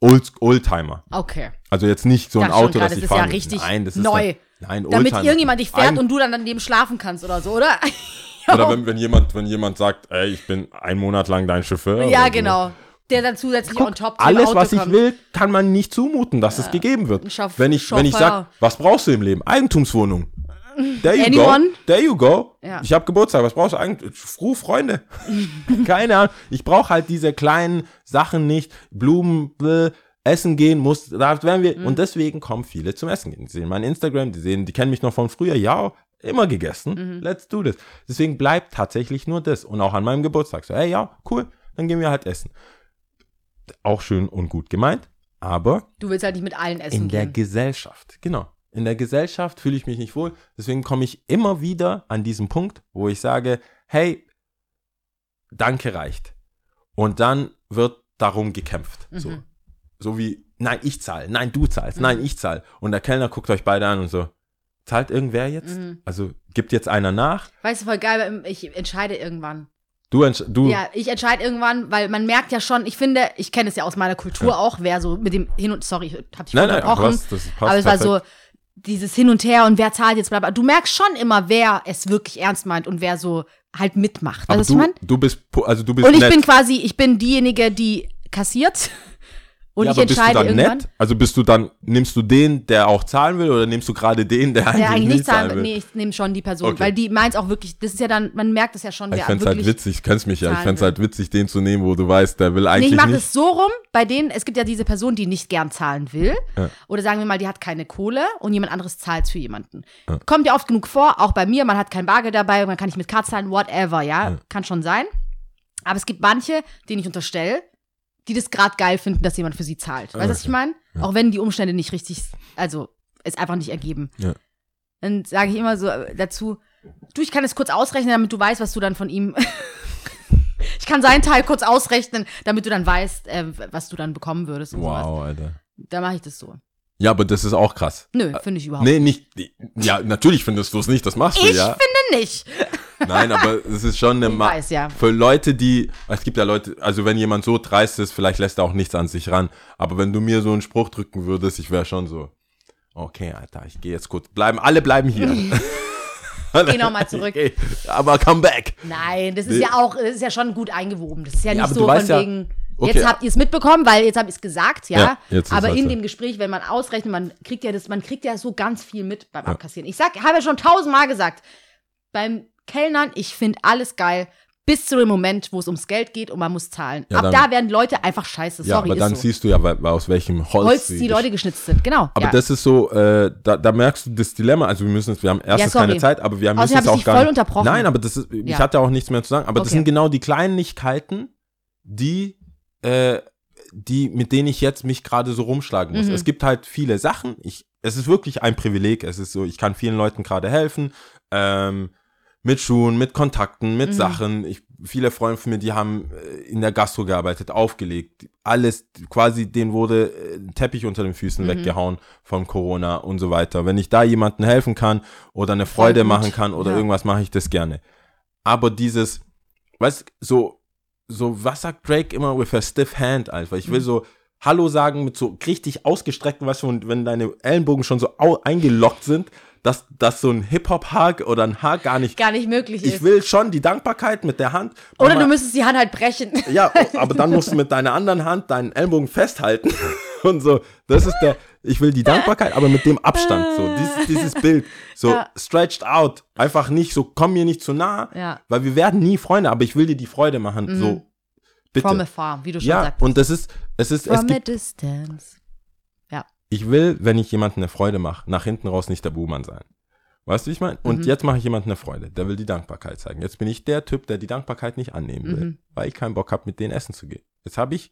Old, Oldtimer. Okay. Also jetzt nicht so ein Auto, gerade, das ich das ist ja richtig Nein, das ist neu. Dann, nein, Damit Oldtimer. irgendjemand dich fährt Ein- und du dann daneben schlafen kannst oder so, oder? Oder wenn, <laughs> wenn jemand, wenn jemand sagt, ey, ich bin ein Monat lang dein Chauffeur. ja, oder so. Der dann zusätzlich Guck, on top alles, Auto was ich kommt. will, kann man nicht zumuten, dass es gegeben wird. Schaff- wenn ich, wenn ich Chauffeur. sag, was brauchst du im Leben? Eigentumswohnung. There you Anyone? go. There you go. Ja. Ich habe Geburtstag. Was brauchst du eigentlich? Ruf Freunde. <laughs> Keine Ahnung. Ich brauche halt diese kleinen Sachen nicht. Blumen, bläh, Essen gehen muss. Da werden wir. Mhm. Und deswegen kommen viele zum Essen gehen. Die sehen mein Instagram, die sehen, die kennen mich noch von früher. Ja, immer gegessen. Mhm. Let's do this. Deswegen bleibt tatsächlich nur das. Und auch an meinem Geburtstag. So, hey, ja, cool. Dann gehen wir halt essen. Auch schön und gut gemeint. Aber Du willst halt nicht mit allen essen in der gehen. Gesellschaft. Genau. In der Gesellschaft fühle ich mich nicht wohl. Deswegen komme ich immer wieder an diesen Punkt, wo ich sage, hey, danke reicht. Und dann wird darum gekämpft. So. Mhm. so wie, nein, ich zahle, nein, du zahlst, nein, Mhm. ich zahle. Und der Kellner guckt euch beide an und so, zahlt irgendwer jetzt? Mhm. Also gibt jetzt einer nach? Weißt du, voll geil, ich entscheide irgendwann. Du, du Ja, ich entscheide irgendwann, weil man merkt ja schon, ich finde, ich kenne es ja aus meiner Kultur Ja. auch, wer so mit dem Hin und, sorry, ich hab dich nein, nein, unterbrochen. was, das passt aber es war perfekt. so, dieses Hin und Her und wer zahlt jetzt, bla, bla. Du merkst schon immer, wer es wirklich ernst meint und wer so halt mitmacht. Aber Weißt du, ich du, meine? du bist, also du bist Und ich nett. bin quasi, ich bin diejenige, die kassiert. Und ja, ich aber bist du dann irgendwann. nett? Also bist du dann, nimmst du den, der auch zahlen will, oder nimmst du gerade den, der eigentlich, Der eigentlich nicht nicht zahlen will. Nee, ich nehme schon die Person. Okay. Weil die meint auch wirklich, das ist ja dann, man merkt es ja schon, ich wer fände es wirklich. halt witzig, kennst mich ja, ich fände es halt witzig, den zu nehmen, wo du weißt, der will Nee, eigentlich ich mache es so rum, bei denen, es gibt ja diese Person, die nicht gern zahlen will. Ja. Oder sagen wir mal, die hat keine Kohle und jemand anderes zahlt für jemanden. Kommt ja oft genug vor, auch bei mir, man hat kein Bargeld dabei, man kann nicht mit Karte zahlen, whatever, ja, Ja. kann schon sein. Aber es gibt manche, denen ich unterstelle, die das gerade geil finden, dass jemand für sie zahlt. Weißt du, was ich Okay. meine? Auch wenn die Umstände nicht richtig, also es einfach nicht ergeben. Ja. Dann sage ich immer so äh, dazu, du, ich kann es kurz ausrechnen, damit du weißt, was du dann von ihm. <laughs> ich kann seinen Teil kurz ausrechnen, damit du dann weißt, äh, was du dann bekommen würdest und sowas. Wow, Alter. Da mache ich das so. Ja, aber das ist auch krass. Nö, finde ich überhaupt Nee, nicht. Ja, natürlich findest du es nicht, das machst du, Ich ja. finde nicht. Nein, aber es ist schon eine Ich weiß, ja. Für Leute, die, es gibt ja Leute, also wenn jemand so dreist ist, vielleicht lässt er auch nichts an sich ran. Aber wenn du mir so einen Spruch drücken würdest, ich wäre schon so, okay, Alter, ich gehe jetzt kurz, bleiben, alle bleiben hier. <laughs> Geh noch mal zurück. Okay, <laughs> aber come back. Nein, das ist ja auch, das ist ja schon gut eingewoben. Das ist ja Ja, nicht aber so von weißt ja- wegen, Okay. jetzt habt ihr es mitbekommen, weil jetzt habe ich es gesagt, ja. Ja, aber in dem Gespräch, wenn man ausrechnet, man kriegt ja das, man kriegt ja so ganz viel mit beim Abkassieren. Ich sag, habe ja schon tausendmal gesagt, beim Kellnern, ich finde alles geil, bis zu dem Moment, wo es ums Geld geht und man muss zahlen. Ja, Ab dann- da werden Leute einfach scheiße, Ja, sorry, aber dann so. siehst du ja, aus welchem Holz, Holz die Leute geschnitzt sind, genau. Aber ja. das ist so, äh, da, da merkst du das Dilemma. Also wir müssen wir haben erstens sorry. keine Zeit, aber wir müssen Außerdem es hab ich auch gar voll nicht. unterbrochen. Nein, aber das ist, ich Ja. hatte auch nichts mehr zu sagen. Aber das Okay. sind genau die Kleinigkeiten, die, äh, die, mit denen ich jetzt mich gerade so rumschlagen muss. Mhm. Es gibt halt viele Sachen. Ich, es ist wirklich ein Privileg. Es ist so, ich kann vielen Leuten gerade helfen. Ähm, mit Schuhen, mit Kontakten, mit Mhm. Sachen. Ich, viele Freunde von mir, die haben äh, in der Gastro gearbeitet, aufgelegt. Alles, quasi, denen wurde äh, ein Teppich unter den Füßen Mhm. weggehauen von Corona und so weiter. Wenn ich da jemandem helfen kann oder eine Freude machen kann oder Ja. irgendwas, mache ich das gerne. Aber dieses, weißt so, so, was sagt Drake immer with a stiff hand, Alter? Ich will Mhm. so Hallo sagen mit so richtig ausgestreckten, weißt du, und wenn deine Ellenbogen schon so au eingeloggt sind, dass, dass so ein Hip-Hop-Hug oder ein Hug gar nicht. Gar nicht möglich Ich ist. will schon die Dankbarkeit mit der Hand. Oder du müsstest die Hand halt brechen. ja, <laughs> aber dann musst du mit deiner anderen Hand deinen Ellbogen festhalten <laughs> und so. Das ist der, ich will die Dankbarkeit, aber mit dem Abstand, so dieses, dieses <laughs> Bild, so Ja. stretched out, einfach nicht so, komm mir nicht zu nah, Ja. weil wir werden nie Freunde, aber ich will dir die Freude machen, so bitte. From afar, wie du schon ja, sagst. und das ist, es ist, es From a gibt, distance. Ich will, wenn ich jemandem eine Freude mache, nach hinten raus nicht der Buhmann sein. Weißt du, wie ich meine? Und Mhm. jetzt mache ich jemandem eine Freude, der will die Dankbarkeit zeigen. Jetzt bin ich der Typ, der die Dankbarkeit nicht annehmen will, Mhm. weil ich keinen Bock habe, mit denen essen zu gehen. Jetzt habe ich,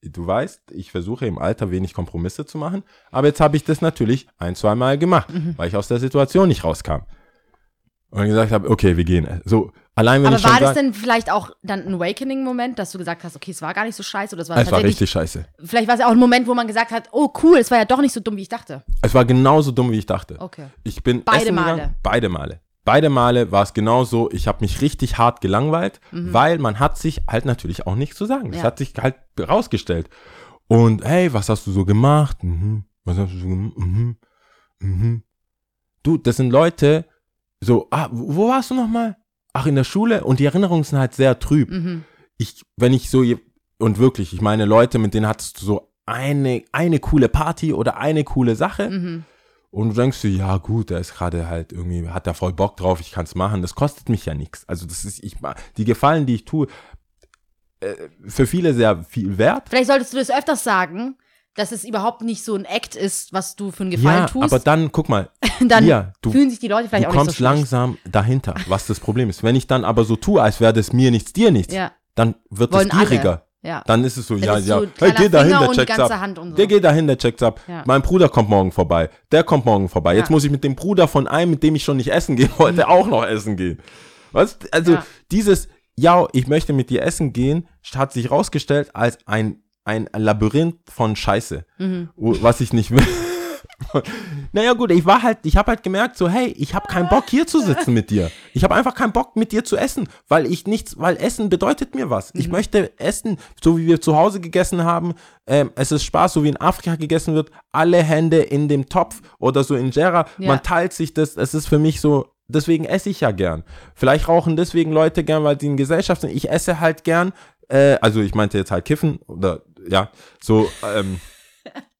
du weißt, ich versuche im Alter wenig Kompromisse zu machen, aber jetzt habe ich das natürlich ein, zwei Mal gemacht, Mhm. weil ich aus der Situation nicht rauskam. Und gesagt habe, okay, wir gehen. So, allein wenn Aber ich war das denn vielleicht auch dann ein Awakening-Moment, dass du gesagt hast, okay, es war gar nicht so scheiße oder es war es war richtig scheiße. vielleicht war es ja auch ein Moment, wo man gesagt hat, oh cool, es war ja doch nicht so dumm, wie ich dachte. Es war genauso dumm, wie ich dachte. Okay. Ich bin Beide essen Male. Gegangen. Beide Male. Beide Male war es genauso. Ich habe mich richtig hart gelangweilt, weil man hat sich halt natürlich auch nichts zu sagen. Das Mhm. Ja. hat sich halt rausgestellt. Und hey, was hast du so gemacht? Mhm. Was hast du so gemacht? Mhm. Mhm. Du, das sind Leute, so, ah, wo warst du nochmal? Ach, in der Schule? Und die Erinnerungen sind halt sehr trüb. Mhm. Ich, wenn ich so, und wirklich, ich meine, Leute, mit denen hattest du so eine, eine coole Party oder eine coole Sache. Mhm. Und du denkst dir, ja gut, der ist gerade halt irgendwie, hat da voll Bock drauf, ich kann's machen. Das kostet mich ja nichts. Also das ist, ich die Gefallen, die ich tue, äh, für viele sehr viel wert. Vielleicht solltest du das öfters sagen, dass es überhaupt nicht so ein Act ist, was du für einen Gefallen ja, tust. aber dann, guck mal, <laughs> dann ja, du, fühlen sich die Leute vielleicht du auch nicht kommst so schlecht. langsam dahinter, was das Problem ist. Wenn ich dann aber so tue, als wäre das mir nichts, dir nichts, Ja, dann wird wollen es gieriger. Ja. Dann ist es so, Dann ja, ja, so hey, geh dahin, der checkt's ab. Hand und so. Der geht dahin, der checkt's ab. Ja. Mein Bruder kommt morgen vorbei. Der kommt morgen vorbei. Jetzt Ja. muss ich mit dem Bruder von einem, mit dem ich schon nicht essen gehen wollte, <laughs> auch noch essen gehen. Was? Also dieses, ja, ich möchte mit dir essen gehen, hat sich rausgestellt als ein, ein Labyrinth von Scheiße, Mhm. was ich nicht will. <laughs> naja gut, ich war halt, ich habe halt gemerkt so, hey, ich habe keinen Bock hier zu sitzen mit dir. Ich habe einfach keinen Bock mit dir zu essen, weil ich nichts, weil Essen bedeutet mir was. Ich möchte essen, so wie wir zu Hause gegessen haben. Ähm, es ist Spaß, so wie in Afrika gegessen wird. Alle Hände in dem Topf oder so in Jera. Ja. Man teilt sich das. Es ist für mich so. Deswegen esse ich ja gern. Vielleicht rauchen deswegen Leute gern, weil sie in Gesellschaft sind. Ich esse halt gern. Äh, also ich meinte jetzt halt kiffen oder ja so. Ähm,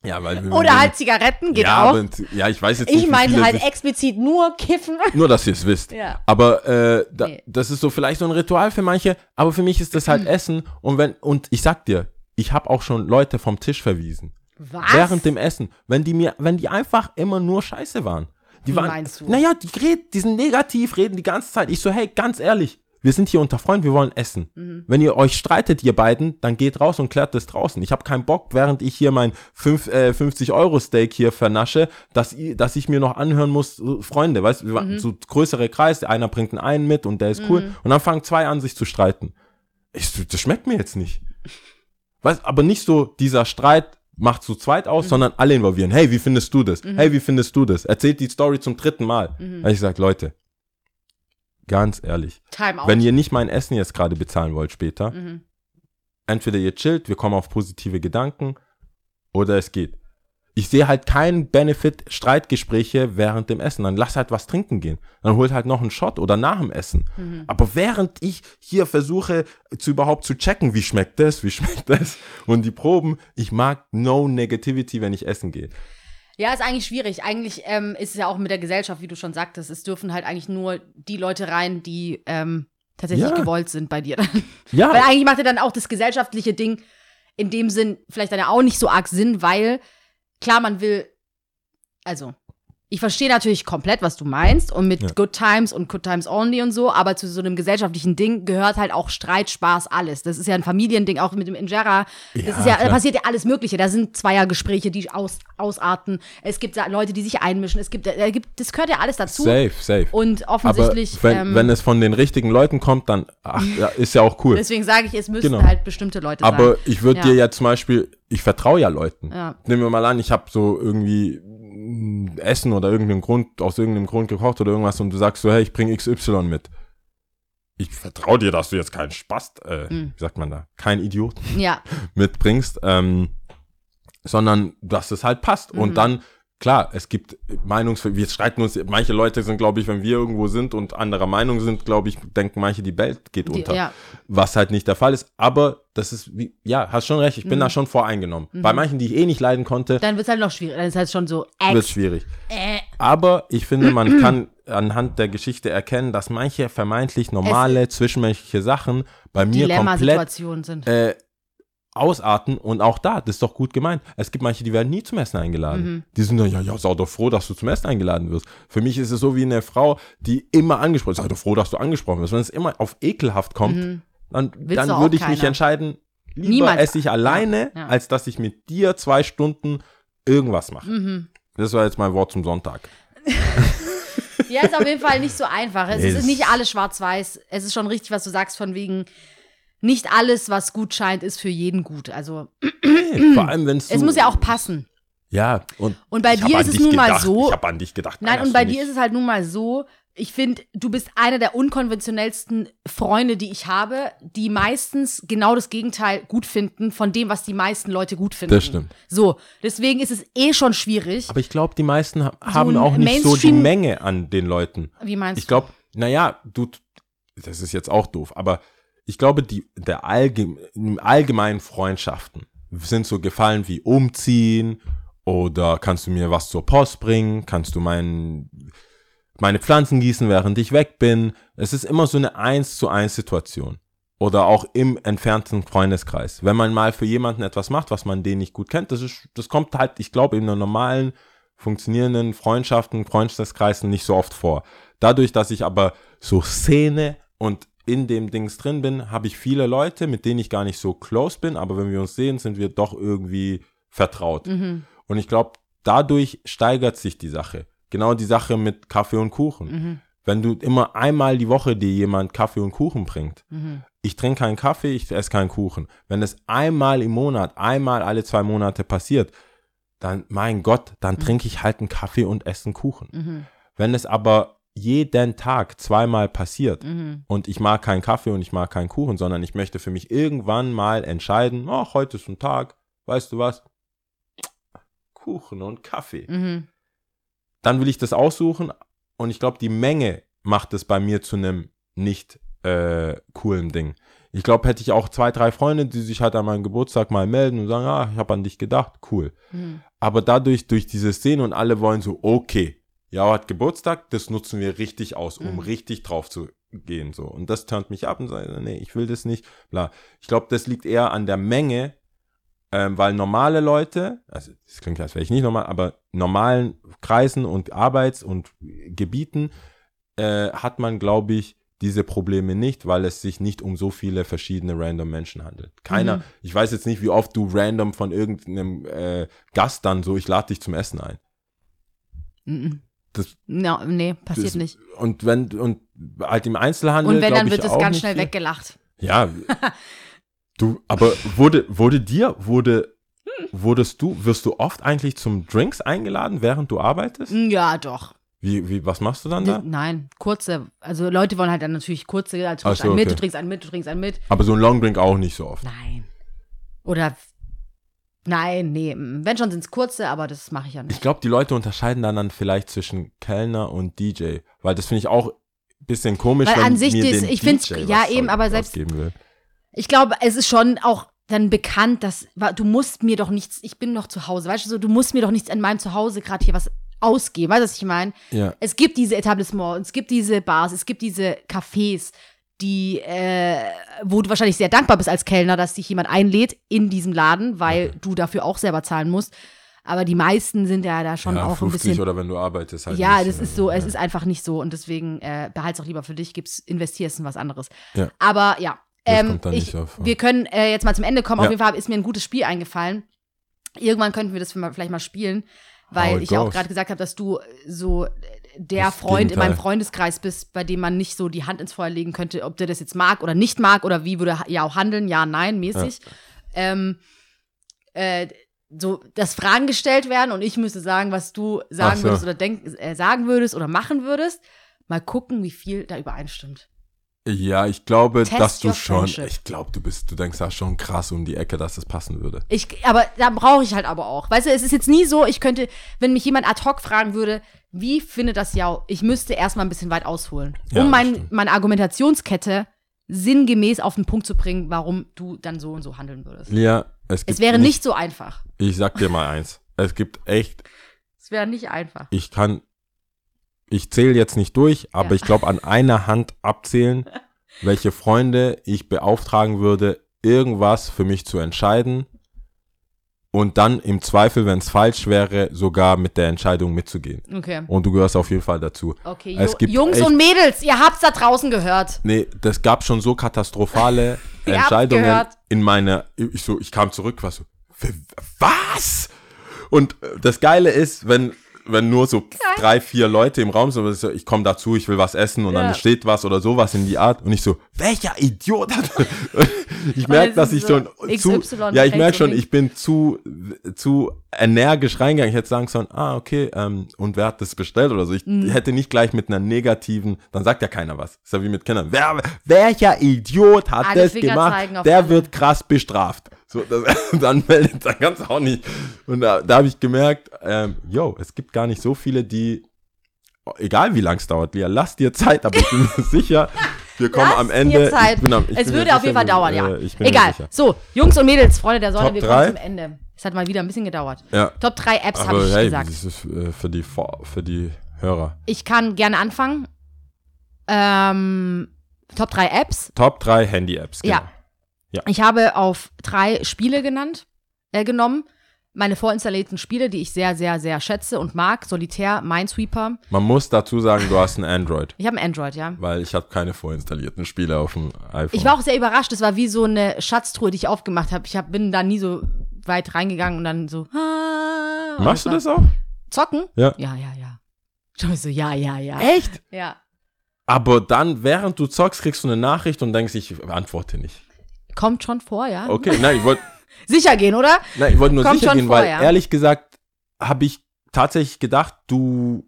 ja, weil wir- Oder halt Zigaretten, geht ja, auch. aber- ja, ich weiß jetzt nicht. Ich wie meinte viele halt explizit nur kiffen. <laughs> nur, dass ihr es wisst. Ja. Aber äh, da, Nee. das ist so vielleicht so ein Ritual für manche, aber für mich ist das halt <clears throat> Essen. Und wenn, und ich sag dir, ich habe auch schon Leute vom Tisch verwiesen. Was? Während dem Essen. Wenn die mir, wenn die einfach immer nur scheiße waren. Die Wie waren, meinst du? Naja, die, die sind negativ, reden die ganze Zeit. Ich so, hey, ganz ehrlich, wir sind hier unter Freunden, wir wollen essen. Mhm. Wenn ihr euch streitet, ihr beiden, dann geht raus und klärt das draußen. Ich habe keinen Bock, während ich hier mein fünf- äh, 50-Euro-Steak hier vernasche, dass, dass ich mir noch anhören muss, so, Freunde, weißt du, Mhm. so größere Kreis, einer bringt einen einen mit und der ist cool. Und dann fangen zwei an, sich zu streiten. Ich, das schmeckt mir jetzt nicht. Weißt, aber nicht so dieser Streit macht zu zweit aus, sondern alle involvieren. Hey, wie findest du das? Hey, wie findest du das? Erzählt die Story zum dritten Mal. Weil ich sag, Leute, ganz ehrlich, Time out. wenn ihr nicht mein Essen jetzt gerade bezahlen wollt später, Mhm. entweder ihr chillt, wir kommen auf positive Gedanken oder es geht. Ich sehe halt keinen Benefit, Streitgespräche während dem Essen. Dann lass halt was trinken gehen. Dann holt halt noch einen Shot oder nach dem Essen. Mhm. Aber während ich hier versuche, zu überhaupt zu checken, wie schmeckt das, wie <laughs> schmeckt das und die Proben, ich mag no negativity, wenn ich essen gehe. Ja, ist eigentlich schwierig. Eigentlich ähm, ist es ja auch mit der Gesellschaft, wie du schon sagtest, es dürfen halt eigentlich nur die Leute rein, die ähm, tatsächlich Ja. gewollt sind bei dir. Ja, weil eigentlich macht ja dann auch das gesellschaftliche Ding in dem Sinn vielleicht dann ja auch nicht so arg Sinn, weil klar, man will, also ich verstehe natürlich komplett, was du meinst und mit Ja. Good Times und Good Times Only und so, aber zu so einem gesellschaftlichen Ding gehört halt auch Streit, Spaß, alles. Das ist ja ein Familiending, auch mit dem Injera. Das Ja, ist ja, da passiert ja alles Mögliche. Da sind Zweiergespräche, die aus, ausarten. Es gibt Leute, die sich einmischen. Es gibt, äh, gibt das gehört ja alles dazu. Safe, safe. Und Aber offensichtlich, wenn, ähm, wenn es von den richtigen Leuten kommt, dann ach, ja, ist ja auch cool. deswegen sage ich, es müssen Genau. halt bestimmte Leute Aber sein. ich würde Ja. dir ja zum Beispiel, ich vertraue ja Leuten. Nehmen wir mal an, ich habe so irgendwie Essen oder irgendeinen Grund, aus irgendeinem Grund gekocht oder irgendwas und du sagst so, hey, ich bringe XY mit. Ich vertraue dir, dass du jetzt keinen Spaß, äh, Mhm. wie sagt man da, kein Idiot Ja, <laughs> mitbringst, ähm, sondern dass es halt passt. Mhm. Und dann, klar, es gibt Meinungs... Wir streiten uns, manche Leute sind, glaube ich, wenn wir irgendwo sind und anderer Meinung sind, glaube ich, denken manche, die Welt geht unter. ja. Was halt nicht der Fall ist. Aber das ist, wie, ja, hast schon recht, ich bin Mhm. da schon voreingenommen. Bei manchen, die ich eh nicht leiden konnte, Dann wird es halt noch schwierig. Dann ist halt schon so, wird Ex, schwierig. äh, Aber ich finde, man <clears throat> kann anhand der Geschichte erkennen, dass manche vermeintlich normale zwischenmenschliche Sachen bei mir komplett sind. äh, ausarten und auch da, das ist doch gut gemeint. Es gibt manche, die werden nie zum Essen eingeladen. Mhm. Die sind dann, ja, ja, sei doch froh, dass du zum Essen eingeladen wirst. Für mich ist es so wie eine Frau, die immer angesprochen sei doch froh, dass du angesprochen wirst. Wenn es immer auf ekelhaft kommt, Mhm. dann, Willst dann würde ich mich keiner. entscheiden, lieber Niemand. esse ich alleine, Ja, ja. als dass ich mit dir zwei Stunden irgendwas mache. Mhm. Das war jetzt mein Wort zum Sonntag. <laughs> Ja, ist auf jeden Fall nicht so einfach. Es Nee, ist nicht alles schwarz-weiß. Es ist schon richtig, was du sagst, von wegen, nicht alles, was gut scheint, ist für jeden gut. Also, Vor allem, wenn es muss ja auch passen. Ja, und, Und bei ich dir ist es nun mal gedacht. so- Ich habe an dich gedacht. Nein, und bei du dir ist es halt nun mal so, ich finde, du bist einer der unkonventionellsten Freunde, die ich habe, die meistens genau das Gegenteil gut finden von dem, was die meisten Leute gut finden. Das stimmt. So, deswegen ist es eh schon schwierig. Aber ich glaube, die meisten ha- haben ein auch nicht so die Mainstream- Menge an den Leuten. Wie meinst Ich glaube, naja, du, das ist jetzt auch doof, aber ich glaube, die, der allgeme, allgemeinen Freundschaften sind so Gefallen wie umziehen oder kannst du mir was zur Post bringen, kannst du mein, meine Pflanzen gießen, während ich weg bin. Es ist immer so eine eins zu eins Situation. Oder auch im entfernten Freundeskreis. Wenn man mal für jemanden etwas macht, was man den nicht gut kennt, das ist, das kommt halt, ich glaube, in einer normalen, funktionierenden Freundschaften, Freundeskreisen nicht so oft vor. Dadurch, dass ich aber so Szene und in dem Dings drin bin, habe ich viele Leute, mit denen ich gar nicht so close bin, aber wenn wir uns sehen, sind wir doch irgendwie vertraut. Mhm. Und ich glaube, dadurch steigert sich die Sache. Genau die Sache mit Kaffee und Kuchen. Mhm. Wenn du immer einmal die Woche dir jemand Kaffee und Kuchen bringt, Mhm. ich trinke keinen Kaffee, ich esse keinen Kuchen. Wenn es einmal im Monat, einmal alle zwei Monate passiert, dann, mein Gott, dann trinke ich halt einen Kaffee und esse einen Kuchen. Mhm. Wenn es aber jeden Tag zweimal passiert Mhm. und ich mag keinen Kaffee und ich mag keinen Kuchen, sondern ich möchte für mich irgendwann mal entscheiden, ach, heute ist ein Tag, weißt du was? Kuchen und Kaffee. Mhm. Dann will ich das aussuchen und ich glaube, die Menge macht es bei mir zu einem nicht äh, coolen Ding. Ich glaube, hätte ich auch zwei, drei Freunde, die sich halt an meinem Geburtstag mal melden und sagen, ah, ich habe an dich gedacht, cool. Mhm. Aber dadurch, durch diese Szene und alle wollen so, okay, ja, hat Geburtstag, das nutzen wir richtig aus, um Mhm. richtig drauf zu gehen, so. Und das turnt mich ab und sagt, nee, ich will das nicht, bla. Ich glaube, das liegt eher an der Menge, ähm, weil normale Leute, also das klingt, als wäre ich nicht normal, aber normalen Kreisen und Arbeits- und Gebieten äh, hat man, glaube ich, diese Probleme nicht, weil es sich nicht um so viele verschiedene random Menschen handelt. Keiner, Mhm. ich weiß jetzt nicht, wie oft du random von irgendeinem äh, Gast dann so, ich lade dich zum Essen ein. Mhm. Das- No, nee, passiert das, nicht. Und wenn, und halt im Einzelhandel. Und wenn, dann wird es ganz schnell viel. weggelacht. Ja. <laughs> du, aber wurde, wurde dir, wurde, wurdest du, wirst du oft eigentlich zum Drinks eingeladen, während du arbeitest? Ja, doch. Wie, wie, was machst du dann da? Nein, kurze. Also Leute wollen halt dann natürlich kurze, also trinkst so, einen mit, okay. du trinkst einen mit, du trinkst einen mit. Aber so ein Longdrink auch nicht so oft. Nein. Oder nein, nee. Wenn schon sind es kurze, aber das mache ich ja Ich nicht. glaube, die Leute unterscheiden dann, dann vielleicht zwischen Kellner und DJ, weil das finde ich auch ein bisschen komisch, Weil wenn an sich mir das- den ich DJ ja, eben, aber selbst- will. Ich glaube, es ist schon auch dann bekannt, dass du musst mir doch nichts, ich bin noch zu Hause, weißt du so, du musst mir doch nichts an meinem Zuhause gerade hier was ausgeben, weißt du, was ich meine? Ja. Es gibt diese Etablissements, es gibt diese Bars, es gibt diese Cafés, die, äh, wo du wahrscheinlich sehr dankbar bist als Kellner, dass dich jemand einlädt in diesem Laden, weil du dafür auch selber zahlen musst. Aber die meisten sind ja da schon ja, auch 50 ein bisschen. oder wenn du arbeitest halt ja, das äh, ist so, es ja. ist einfach nicht so und deswegen äh, behalte es auch lieber für dich, gib's, investierst in was anderes. Ja. Aber ja, ähm, ich, auf. wir können äh, jetzt mal zum Ende kommen. Auf jeden Fall ist mir ein gutes Spiel eingefallen. Irgendwann könnten wir das vielleicht mal spielen, weil it ich ja auch gerade gesagt habe, dass du so äh, der Das Freund in meinem Gegenteil. Freundeskreis bist, bei dem man nicht so die Hand ins Feuer legen könnte, ob der das jetzt mag oder nicht mag oder wie würde er ja auch handeln, ja, nein, mäßig. Ähm, äh, so, dass Fragen gestellt werden und ich müsste sagen, was du sagen so. würdest oder denk, äh, sagen würdest oder machen würdest. Mal gucken, wie viel da übereinstimmt. Ja, ich glaube, Test dass du schon, friendship. ich glaube, du bist, du denkst da schon krass um die Ecke, dass es passen würde. Ich, aber da brauche ich halt aber auch. Weißt du, es ist jetzt nie so, ich könnte, wenn mich jemand ad hoc fragen würde, wie findet das Jau? Ich müsste erstmal ein bisschen weit ausholen, Ja, um das mein, meine Argumentationskette sinngemäß auf den Punkt zu bringen, warum du dann so und so handeln würdest. Lia, es gibt Es wäre nicht so einfach. Ich sag dir mal eins. Es gibt echt, Es wäre nicht einfach. ich kann, ich zähle jetzt nicht durch, aber Ja. ich glaube an einer Hand abzählen, <laughs> welche Freunde ich beauftragen würde, irgendwas für mich zu entscheiden und dann im Zweifel, wenn es falsch wäre, sogar mit der Entscheidung mitzugehen. Okay. Und du gehörst auf jeden Fall dazu. Okay, Es gibt Jungs echt- und Mädels, ihr habt's da draußen gehört. Nee, das gab schon so katastrophale <laughs> Entscheidungen in meine. Ich so, ich kam zurück, war so, "W- was? Und äh, das Geile ist, wenn wenn nur so drei, vier Leute im Raum sind, so, ich komme dazu, ich will was essen und Ja. dann steht was oder sowas in die Art und ich so, welcher Idiot hat <laughs> Ich merke, dass ich so schon zu, ja, ich merke schon, ich bin zu, zu energisch reingegangen. Ich hätte sagen sollen, ah, okay, ähm, und wer hat das bestellt oder so. Ich Mhm. hätte nicht gleich mit einer negativen, dann sagt ja keiner was. Ist ja wie mit Kindern. Wer, welcher Idiot hat Alle das gemacht? Der alle. wird krass bestraft. So, das, <laughs> dann meldet, dann kannst du auch nicht. Und da, da habe ich gemerkt, ähm, yo, es gibt gar nicht so viele, die, egal wie lang es dauert, Lia, lass dir Zeit, aber ich bin mir <laughs> sicher, wir kommen Lass am Ende. Zeit. Ich bin am, ich es bin würde auf jeden Fall dauern, ja. äh, Egal. So, Jungs und Mädels, Freunde der Sonne, Top wir drei? kommen zum Ende. Es hat mal wieder ein bisschen gedauert. Ja. Top 3 Apps habe ich hey, gesagt. das ist äh, für die, für die Hörer. Ich kann gerne anfangen. Ähm, Top 3 Apps. Top 3 Handy-Apps. Genau. Ja. Ich habe auf drei Spiele genannt, äh, genommen. Meine vorinstallierten Spiele, die ich sehr, sehr, sehr schätze und mag. Solitär, Minesweeper. Man muss dazu sagen, du hast ein Android, Ich habe ein Android, ja. weil ich habe keine vorinstallierten Spiele auf dem iPhone. Ich war auch sehr überrascht. Das war wie so eine Schatztruhe, die ich aufgemacht habe. Ich hab, bin da nie so weit reingegangen und dann so. ah, und Machst du das auch? Zocken? Ja. Ja, ja, ja. Schon so, ja, ja, ja. Echt? Ja. Aber dann, während du zockst, kriegst du eine Nachricht und denkst, ich antworte nicht. Kommt schon vor, ja. Okay, nein, ich wollte <laughs> Sicher gehen, oder? nein, ich wollte nur Kommt sicher gehen, vor, weil ja. ehrlich gesagt habe ich tatsächlich gedacht, du,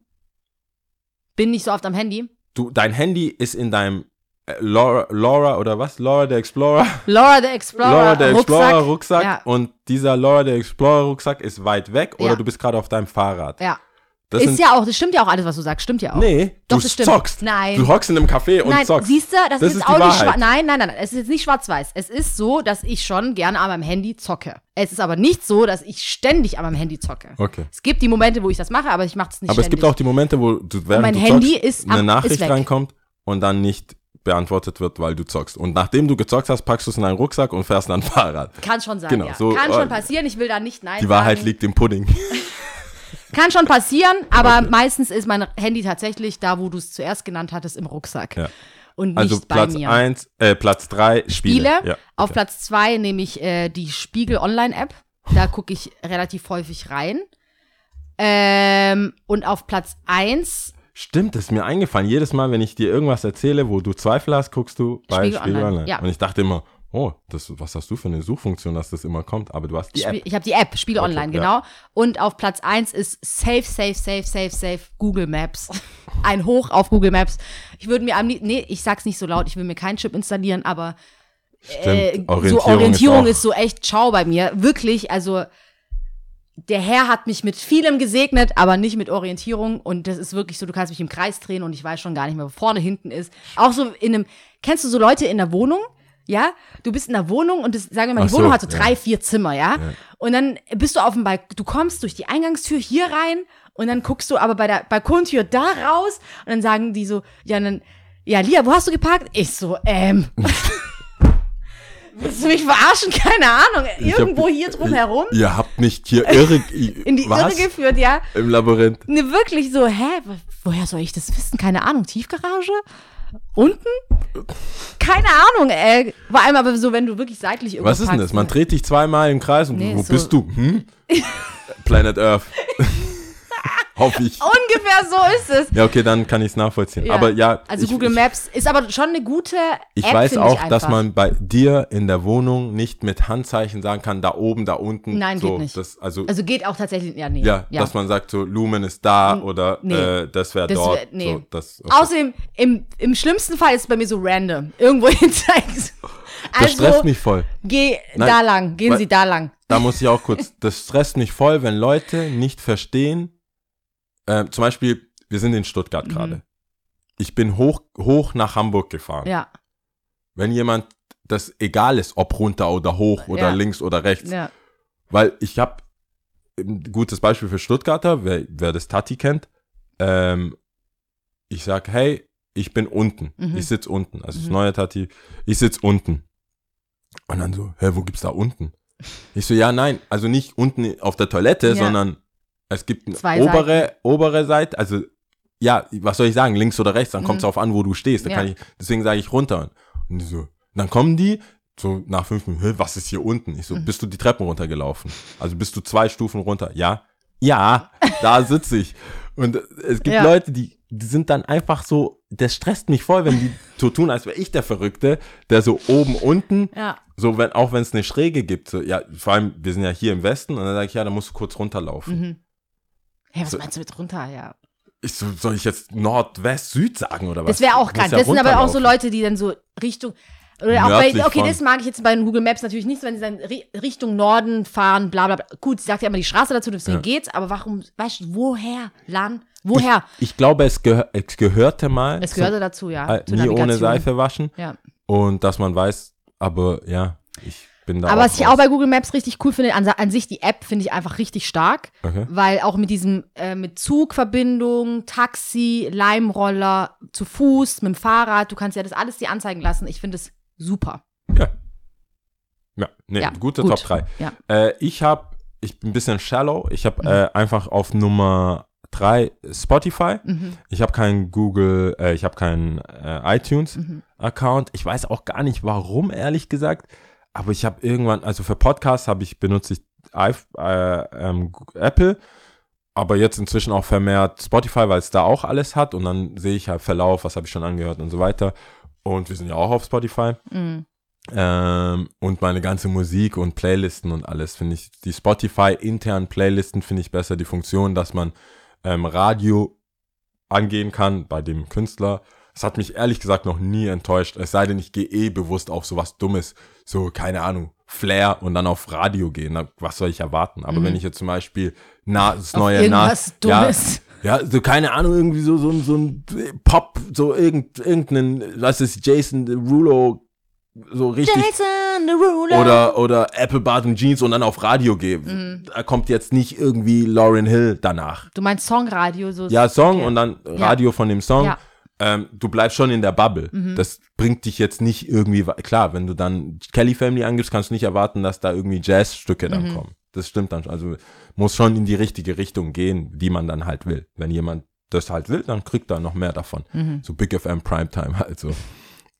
Bin nicht so oft am Handy. du, dein Handy ist in deinem äh, Laura, Laura oder was? Laura der Explorer? Laura the Explorer. Laura der Explorer Rucksack. Rucksack Ja. und dieser Laura der Explorer Rucksack ist weit weg oder Ja. du bist gerade auf deinem Fahrrad. Ja. Das ist sind, ja auch, das stimmt ja auch alles, was du sagst. Stimmt ja auch. Nee, Doch, du zockst. Nein. Du hockst in einem Café und Nein, zockst. siehst du, das, Das ist ist auch nicht schwarz. Nein, nein, nein, es ist jetzt nicht schwarz-weiß. Es ist so, dass ich schon gerne an meinem Handy zocke. Es ist aber nicht so, dass ich ständig an meinem Handy zocke. Okay. Es gibt die Momente, wo ich das mache, aber ich mache es nicht Aber es ständig. gibt auch die Momente, wo du während mein du Handy zockst, ist eine ab- Nachricht ist reinkommt und dann nicht beantwortet wird, weil du zockst. Und nachdem du gezockt hast, packst du es in deinen Rucksack und fährst dann Fahrrad. Kann schon sein, Genau, ja. so, Kann äh, schon passieren, ich will da nicht nein Die Wahrheit sagen. liegt im Pudding. <laughs> Kann schon passieren, aber Okay. meistens ist mein Handy tatsächlich da, wo du es zuerst genannt hattest, im Rucksack. Ja. Und nicht Also bei Platz mir. 1, äh, Platz 3, Spiele. Spiele. Ja, Auf okay. Platz zwei nehme ich äh, die Spiegel Online-App. Da gucke ich relativ häufig rein. Ähm, und auf Platz eins Stimmt, das ist mir eingefallen. Jedes Mal, wenn ich dir irgendwas erzähle, wo du Zweifel hast, guckst du bei Spiegel Spiegel, Online, Online. ja. Und ich dachte immer, oh, das, was hast du für eine Suchfunktion, dass das immer kommt? Aber du hast die Spiel, App. ich habe die App, Spiele Okay, Online, ja. genau. Und auf Platz eins ist Safe, Safe, Safe, Safe, Safe Google Maps. <laughs> Ein Hoch auf Google Maps. Ich würde mir am liebsten, nee, ich sag's nicht so laut, ich will mir keinen Chip installieren, aber äh, Stimmt, so Orientierung auch- ist, so echt ciao bei mir. Wirklich, also der Herr hat mich mit vielem gesegnet, aber nicht mit Orientierung. Und das ist wirklich so, du kannst mich im Kreis drehen und ich weiß schon gar nicht mehr, wo vorne, hinten ist. Auch so in einem, kennst du so Leute in der Wohnung? Ja, du bist in der Wohnung und das, sagen wir mal, die so, Wohnung hat so ja. drei, vier Zimmer, ja? Und dann bist du auf dem Balkon, du kommst durch die Eingangstür hier rein und dann guckst du aber bei der Balkontür da raus und dann sagen die so, ja, dann, ja, Lia, wo hast du geparkt? Ich so, ähm. <laughs> Willst du mich verarschen? Keine Ahnung. Ich hab- Irgendwo hier drumherum Ihr habt mich hier <laughs> irre, in die was? Irre geführt, ja. Im Labyrinth. Ne, wirklich so, hä? Wo- Woher soll ich das wissen? Keine Ahnung. Tiefgarage? Unten? Keine Ahnung, ey. Vor allem aber so, wenn du wirklich seitlich irgendwo Was ist denn das? Man ne? dreht dich zweimal im Kreis und Nee, wo so- bist du? Hm? <laughs> Planet Earth. <laughs> <laughs> Hoffe ich. Ungefähr so ist es. Ja, okay, dann kann ich es nachvollziehen. Ja. Aber ja, Also ich, Google Maps ist aber schon eine gute Ich App, weiß auch, ich dass man bei dir in der Wohnung nicht mit Handzeichen sagen kann, da oben, da unten. Nein, so, geht nicht. Das, also, Also geht auch tatsächlich, ja, nee. ja, dass man sagt, so Lumen ist da oder nee. äh, das wäre Das dort. wär- nee. So, das, okay. Außerdem, im, im schlimmsten Fall ist es bei mir so random. Irgendwo <laughs> hinzeigen. das Also, stresst mich voll. geh Nein, da lang, gehen weil- Sie da lang. Da muss ich auch kurz, das stresst mich voll, wenn Leute nicht verstehen. Äh, zum Beispiel, wir sind in Stuttgart Mhm. gerade. Ich bin hoch, hoch nach Hamburg gefahren. Ja, Wenn jemand das egal ist, ob runter oder hoch oder Ja. links oder rechts, ja. weil ich habe ein gutes Beispiel für Stuttgarter, wer, wer das Tati kennt. Ähm, ich sag, hey, ich bin unten. Mhm. Ich sitz unten. Also das Mhm. neue Tati, ich sitz unten. Und dann so, hä, wo gibt's da unten? Ich so, ja, nein, also nicht unten auf der Toilette, Ja. sondern es gibt eine Zwei obere, obere Seite, also ja, was soll ich sagen, links oder rechts, dann Mhm. kommt es auf an, wo du stehst. Da Ja. kann ich, deswegen sage ich runter. Und so, dann kommen die, so nach fünf Minuten, "Hä, was ist hier unten? Ich so, Mhm. bist du die Treppen runtergelaufen? Also bist du zwei Stufen runter? Ja. Ja, da sitze ich. Und es gibt Ja. Leute, die, die sind dann einfach so, das stresst mich voll, wenn die so tun, als wäre ich der Verrückte, der so oben, unten, Ja. so wenn, auch wenn es eine Schräge gibt, so, ja, vor allem, wir sind ja hier im Westen, und dann sage ich, ja, da musst du kurz runterlaufen. Mhm. Hä, was So- meinst du mit runter? Ja. Ich so, soll ich jetzt Nord, West, Süd sagen oder was? Das wäre auch krank. ja das sind aber auch so. Leute, die dann so Richtung. Oder auch bei, okay, von- das mag ich jetzt bei Google Maps natürlich nicht, wenn sie dann Ri Richtung Norden fahren, bla bla bla. Gut, sie sagt ja immer die Straße dazu, deswegen Ja. geht's, aber warum, weißt du, woher, Lan? Woher? Ich, ich glaube, es, gehör, es gehörte mal. es gehörte dazu, ja. äh, nie ohne. Seife waschen. Ja. Und dass man weiß, aber ja, ich bin da Aber auch was ich raus. auch bei Google Maps richtig cool finde, an, an sich die App finde ich einfach richtig stark, Okay. weil auch mit diesem, äh, mit Zugverbindung, Taxi, Leimroller, zu Fuß, mit dem Fahrrad, du kannst ja das alles dir anzeigen lassen. Ich finde es super. Ja. Ja, nee, Ja, gute gut. Top 3. Ja. Äh, ich habe, ich bin ein bisschen shallow. Ich habe Mhm. äh, einfach auf Nummer 3 Spotify. Mhm. Ich habe keinen Google, äh, ich habe keinen äh, iTunes Mhm. Account. Ich weiß auch gar nicht warum, ehrlich gesagt. Aber ich habe irgendwann, also für Podcasts habe ich benutze ich äh, ähm, Apple, aber jetzt inzwischen auch vermehrt Spotify, weil es da auch alles hat und dann sehe ich halt Verlauf, was habe ich schon angehört und so weiter. Und wir sind ja auch auf Spotify. Mhm. Ähm, und meine ganze Musik und Playlisten und alles finde ich, die Spotify internen Playlisten finde ich besser. Die Funktion, dass man ähm, Radio angehen kann bei dem Künstler. Das hat mich ehrlich gesagt noch nie enttäuscht. Es sei denn, ich gehe eh bewusst auf sowas Dummes. So, keine Ahnung, Flair und dann auf Radio gehen. Na, was soll ich erwarten? Aber Mhm. wenn ich jetzt zum Beispiel na, das neue Nas, ja, ja, so keine Ahnung, irgendwie so, so, so ein Pop, so irgend, irgendeinen, was ist, Jason Derulo, so richtig. Jason Derulo. Oder, oder Apple Bottom Jeans und dann auf Radio gehen. Mhm. Da kommt jetzt nicht irgendwie Lauren Hill danach. Du meinst Songradio, so. Ja, Song okay. und dann Radio von dem Song. Ja. Ähm, du bleibst schon in der Bubble. Mhm. Das bringt dich jetzt nicht irgendwie, klar, wenn du dann Kelly Family angibst, kannst du nicht erwarten, dass da irgendwie Jazzstücke dann Mhm. kommen. Das stimmt dann schon. Also muss schon in die richtige Richtung gehen, die man dann halt will. Wenn jemand das halt will, dann kriegt er noch mehr davon. Mhm. So Big FM Primetime halt so.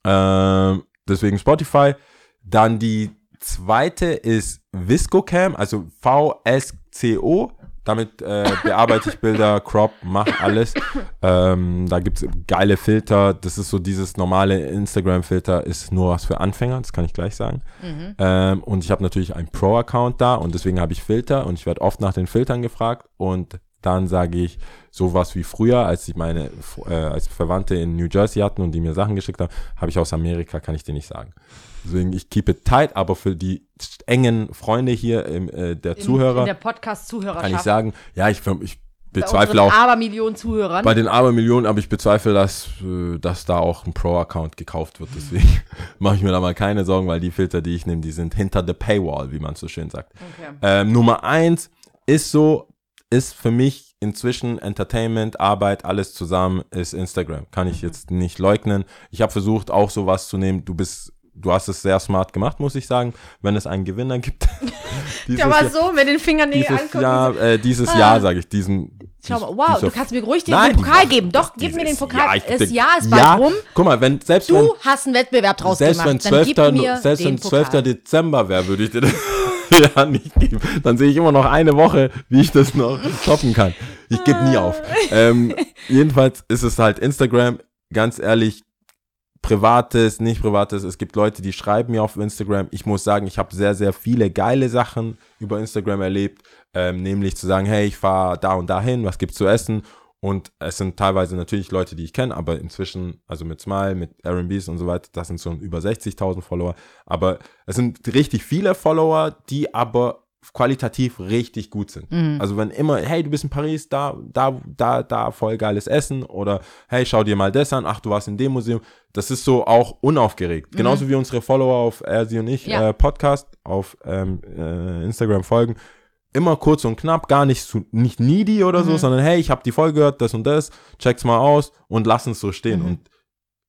Ähm, deswegen Spotify. Dann die zweite ist ViscoCam, also V-S-C-O. Damit äh, bearbeite ich Bilder, crop, mach alles. Ähm, da gibt's geile Filter. Das ist so dieses normale Instagram-Filter, ist nur was für Anfänger, das kann ich gleich sagen. Mhm. Ähm, und ich habe natürlich einen Pro-Account da und deswegen habe ich Filter und ich werde oft nach den Filtern gefragt und dann sage ich sowas wie früher, als ich meine äh, als Verwandte in New Jersey hatten und die mir Sachen geschickt haben, habe ich aus Amerika, kann ich dir nicht sagen. Deswegen, ich keep it tight, aber für die engen Freunde hier, im, äh, der In, Zuhörer, in der Podcast-Zuhörerschaft. kann ich sagen, ja, ich, ich Bei bezweifle auch Abermillionen Zuhörern. bei den Abermillionen, aber ich bezweifle, dass, äh, dass da auch ein Pro-Account gekauft wird. Deswegen <laughs> mache ich mir da mal keine Sorgen, weil die Filter, die ich nehme, die sind hinter the Paywall, wie man so schön sagt. okay. Ähm, Nummer eins ist so, ist für mich inzwischen Entertainment, Arbeit, alles zusammen ist Instagram. Kann ich jetzt nicht leugnen. Ich habe versucht, auch sowas zu nehmen. Du bist du hast es sehr smart gemacht, muss ich sagen. Wenn es einen Gewinner gibt. <laughs> Ja, aber Jahr- so mit den Fingernägeln dieses angucken. Jahr, äh, dieses Ah. Jahr, sage ich, diesen. Mal, dies- wow, du kannst mir ruhig den, Nein, Pokal geben. Doch, gib mir den Pokal. Ich das Jahr ist bald ja, rum. Guck mal, wenn selbst wenn, Du hast einen Wettbewerb draus selbst gemacht. wenn Dann 12. gib mir selbst wenn 12. Pokal. Dezember wäre, würde ich dir das <laughs> ja nicht geben. Dann sehe ich immer noch eine Woche, wie ich das noch toppen kann. Ich gebe nie auf. <laughs> Ähm, jedenfalls ist es halt Instagram, ganz ehrlich, privates, nicht privates. Es gibt Leute, die schreiben mir auf Instagram. Ich muss sagen, ich habe sehr, sehr viele geile Sachen über Instagram erlebt, ähm, nämlich zu sagen, hey, ich fahre da und dahin, was gibt's zu essen? Und es sind teilweise natürlich Leute, die ich kenne, aber inzwischen, also mit Smile, mit R&Bs und so weiter, das sind so über 60.000 Follower. Aber es sind richtig viele Follower, die aber qualitativ richtig gut sind. Also wenn immer, hey, du bist in Paris, da, da, da, da, voll geiles Essen oder hey, schau dir mal das an, ach, du warst in dem Museum. Das ist so auch unaufgeregt. Genauso wie unsere Follower auf Er, Sie und ich Ja. äh, Podcast auf ähm, äh, Instagram folgen. Immer kurz und knapp, gar nicht, zu, nicht needy oder so, sondern hey, ich habe die Folge gehört, das und das, check's mal aus und lassen es so stehen und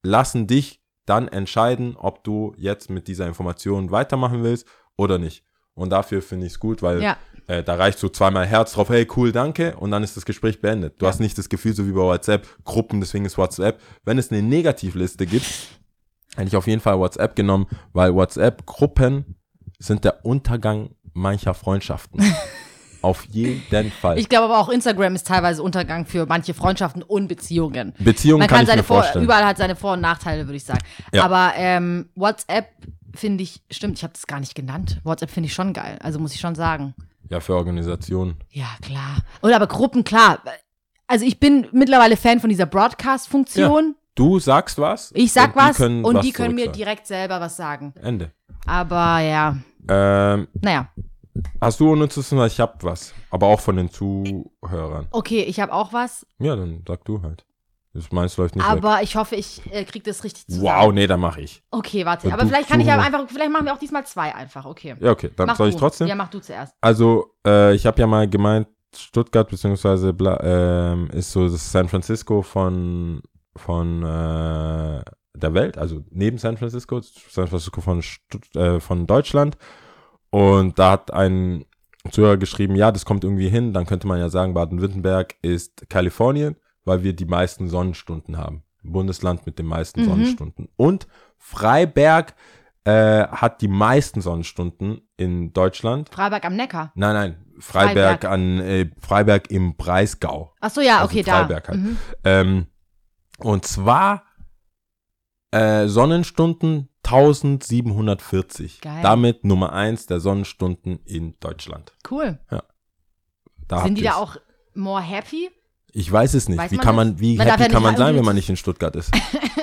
lassen dich dann entscheiden, ob du jetzt mit dieser Information weitermachen willst oder nicht. Und dafür finde ich es gut, weil Ja. äh, da reicht so zweimal Herz drauf, hey, cool, danke, und dann ist das Gespräch beendet. Du hast nicht das Gefühl, so wie bei WhatsApp, Gruppen, deswegen ist WhatsApp. Wenn es eine Negativliste gibt, hätte ich auf jeden Fall WhatsApp genommen, weil WhatsApp-Gruppen sind der Untergang mancher Freundschaften. <laughs> auf jeden Fall. Ich glaube aber auch Instagram ist teilweise Untergang für manche Freundschaften und Beziehungen. Beziehungen Man kann, kann, ich seine mir Vor vorstellen. überall hat seine Vor- und Nachteile, würde ich sagen. Ja. Aber ähm, WhatsApp finde ich, stimmt, ich habe das gar nicht genannt. WhatsApp finde ich schon geil. Also muss ich schon sagen. Ja, für Organisationen. Ja, klar. Oder aber Gruppen, klar. Also ich bin mittlerweile Fan von dieser Broadcast-Funktion. Du sagst was. Ich sag und was die und was die können mir direkt selber was sagen. Ende. Aber ja, Ähm, naja. hast du unnützes? Ich hab was. Aber auch von den Zuhörern. Okay, ich habe auch was. Ja, dann sag du halt. Das meins läuft nicht weg. Aber ich hoffe, ich äh, kriege das richtig zusammen. Wow, nee, dann mach ich. Okay, warte. Wenn Aber du vielleicht kann ich ja einfach, vielleicht machen wir auch diesmal zwei einfach. Okay. Ja, okay. Dann Mach soll du. ich trotzdem? Ja, mach du zuerst. Also, äh, ich habe ja mal gemeint, Stuttgart beziehungsweise bla, ähm, ist so das San Francisco von, von äh, der Welt, also neben San Francisco, San Francisco von, Stutt äh, von Deutschland. Und da hat ein Zuhörer geschrieben, ja, das kommt irgendwie hin, dann könnte man ja sagen, Baden-Württemberg ist Kalifornien, weil wir die meisten Sonnenstunden haben. Bundesland mit den meisten Mhm. Sonnenstunden. Und Freiberg äh, hat die meisten Sonnenstunden in Deutschland. Freiberg am Neckar. Nein, nein, Freiberg, Freiberg. an äh, Freiberg im Breisgau. Ach so, ja, Also okay, da. Freiberg halt. Mhm. Ähm, und zwar äh, Sonnenstunden 1740. Geil. Damit Nummer eins der Sonnenstunden in Deutschland. Cool. Da Sind die da auch more happy? Ich weiß es nicht. Weiß wie kann das? man, wie Man happy ja kann man sein, wenn man nicht in Stuttgart ist?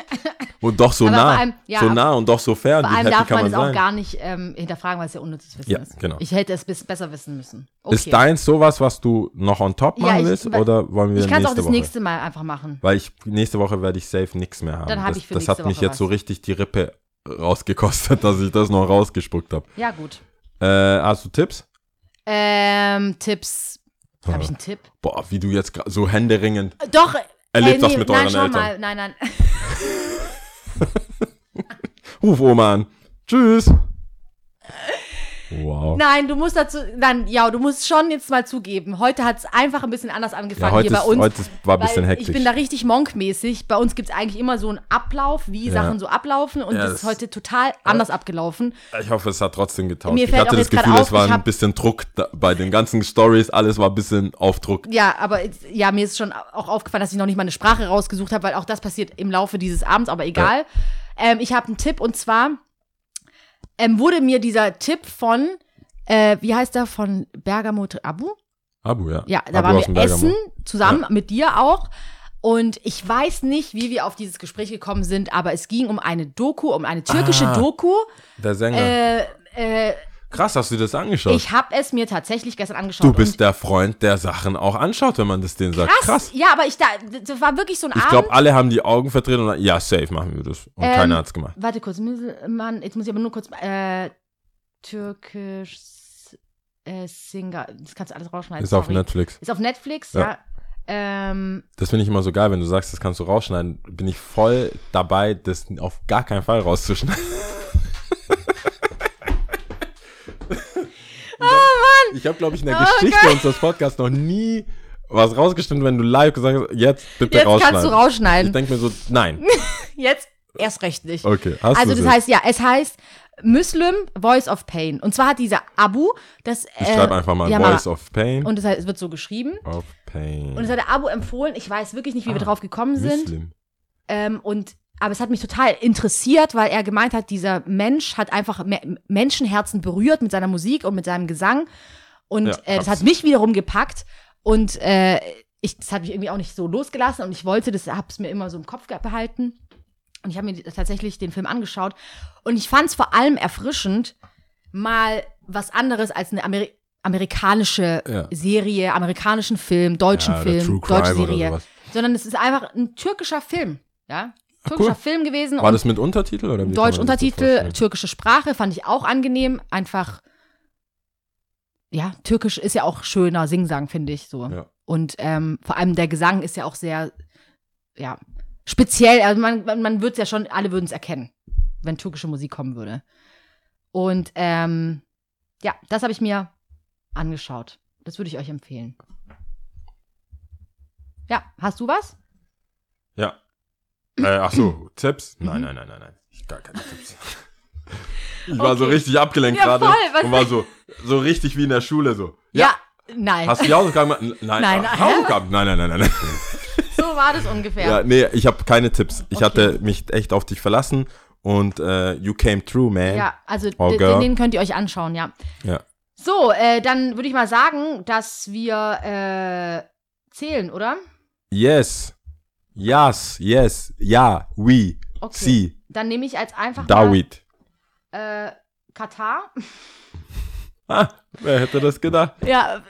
<laughs> und doch so Aber nah. allem- ja, so nah und doch so fern. Vor allem darf man man es auch gar nicht ähm, hinterfragen, weil es ja unnützes Wissen Ja, ist. genau. Ich hätte es bis besser wissen müssen. Okay. Ist deins sowas, was du noch on top Ja, machen ich- willst? Oder wollen wir ich kann es auch das Woche? nächste Mal einfach machen. Weil ich nächste Woche werde ich safe nichts mehr haben. Dann hab das ich für das hat mich Woche jetzt so was. richtig die Rippe rausgekostet, <laughs> dass ich das noch rausgespuckt habe. Ja, gut. Äh, hast du Tipps? Ähm, Tipps. Habe ich einen Tipp? Boah, wie du jetzt so händeringend. Äh, Doch. Erlebt äh, was mit nein, euren Eltern. Mal. Nein, nein. <laughs> Ruf Oma an. Tschüss. <laughs> Wow. Nein, du musst dazu, nein, ja, du musst schon jetzt mal zugeben. Heute hat es einfach ein bisschen anders ja, angefangen heute, hier bei ist, uns. heute war ein bisschen hektisch. Ich bin da richtig monkmäßig. Bei uns gibt es eigentlich immer so einen Ablauf, wie Ja. Sachen so ablaufen. Und Ja, das ist heute total anders abgelaufen. ich hoffe, es hat trotzdem getaugt. Mir Ich fällt hatte auch das Gefühl, auf, es war ein bisschen Druck da, bei den ganzen Stories. Alles war ein bisschen auf Druck. Ja, aber ja, mir ist schon auch aufgefallen, dass ich noch nicht mal eine Sprache rausgesucht habe, weil auch das passiert im Laufe dieses Abends, aber egal. Ähm, ich habe einen Tipp und zwar ähm, wurde mir dieser Tipp von, äh, wie heißt der, von Bergamo Abu? Abu, ja. Ja, da Abu waren wir essen, zusammen mit dir auch. Und ich weiß nicht, wie wir auf dieses Gespräch gekommen sind, aber es ging um eine Doku, um eine türkische Ah. Doku. Der Sänger. Äh, äh, Krass, hast du das angeschaut? ich habe es mir tatsächlich gestern angeschaut. du bist der Freund, der Sachen auch anschaut, wenn man das denen sagt. krass. Krass. Ja, aber ich da, das war wirklich so ein Ich Abend. glaube, alle haben die Augen verdreht und dann, ja, safe machen wir das. Und Ähm, keiner hat's gemacht. Warte kurz, Mann, jetzt muss ich aber nur kurz, äh, türkisch, äh, Singer, das kannst du alles rausschneiden. Ist auf sorry. Netflix. Ist auf Netflix, Ja. ja. Ähm, Das finde ich immer so geil, wenn du sagst, das kannst du rausschneiden, bin ich voll dabei, das auf gar keinen Fall rauszuschneiden. Ich habe, glaube ich, in der Oh, Geschichte unseres Podcasts noch nie was rausgestellt, wenn du live gesagt hast, jetzt bitte Jetzt rausschneiden. kannst du Ich rausschneiden. denke mir so, nein. <laughs> Jetzt erst recht nicht. Okay, hast Also das heißt, ja, es heißt Muslim Voice of Pain. Und zwar hat dieser Abu, das Ich schreibe einfach mal Voice of of Pain. Und das heißt, es wird so geschrieben. of Pain. Und es hat der Abu empfohlen. Ich weiß wirklich nicht, wie wir Ah, drauf gekommen sind. Muslim. Ähm, und aber es hat mich total interessiert, weil er gemeint hat, dieser Mensch hat einfach Me Menschenherzen berührt mit seiner Musik und mit seinem Gesang. Und Ja, äh, das hat mich wiederum gepackt. Und äh, ich, das hat mich irgendwie auch nicht so losgelassen. Und ich wollte, das hab's mir immer so im Kopf behalten. Und ich habe mir tatsächlich den Film angeschaut. Und ich fand es vor allem erfrischend, mal was anderes als eine Ameri amerikanische Ja. Serie, amerikanischen Film, deutschen Ja, Film, deutsche Serie. Sondern es ist einfach ein türkischer Film. Ja? Türkischer cool. Film gewesen. War das mit Untertitel oder Deutsch Untertitel, türkische Sprache fand ich auch angenehm. Einfach, ja, türkisch ist ja auch schöner Singsang, finde ich so. Ja. Und ähm, vor allem der Gesang ist ja auch sehr, ja, speziell. Also man, man, würde es ja schon, alle würden es erkennen, wenn türkische Musik kommen würde. Und ähm, ja, das habe ich mir angeschaut. Das würde ich euch empfehlen. Ja, hast du was? Ja. Äh, ach so, Tipps? Mhm. Nein, nein, nein, nein, nein. Ich gar keine Tipps. <laughs> Ich war so Okay. richtig abgelenkt Ja, gerade und war so, so richtig wie in der Schule so. Ja, nein. Hast du die Hausaufgaben gemacht? <laughs> Nein. Nein, hä? Hausaufgaben? Nein, nein, nein, nein. nein. <laughs> so war das ungefähr. Ja, nee, ich habe keine Tipps. Ich Okay. hatte mich echt auf dich verlassen und äh, you came through, man. Ja, also Oh, d- girl. den könnt ihr euch anschauen, ja. Ja. So, äh, dann würde ich mal sagen, dass wir äh, zählen, oder? Yes. Yes, yes, ja, we, Okay. sie, Dann nehme ich als einfach David. Äh, Katar. <laughs> Ah, wer hätte das gedacht? Ja,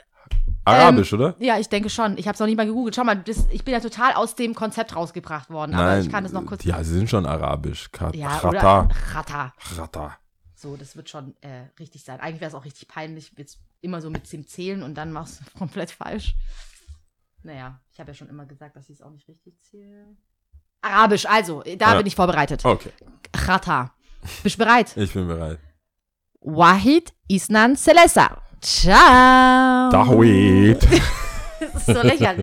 Arabisch, oder? ja, ich denke schon. Ich habe es noch nicht mal gegoogelt. Schau mal, das, ich bin ja total aus dem Konzept rausgebracht worden. aber ich kann es noch kurz. Ja, sie sind schon arabisch. Ka ja, Chata. oder Chata. Chata. So, das wird schon äh, richtig sein. Eigentlich wäre es auch richtig peinlich, jetzt immer so mit dem Zählen und dann machst du <laughs> komplett falsch. Naja, ich habe ja schon immer gesagt, dass ich es auch nicht richtig zähle. Arabisch, also, da Ja. bin ich vorbereitet. Okay, Chata. Bist du bereit? ich bin bereit. Wahid Isnan Selesa. Ciao. David. <laughs> Das ist so lächerlich.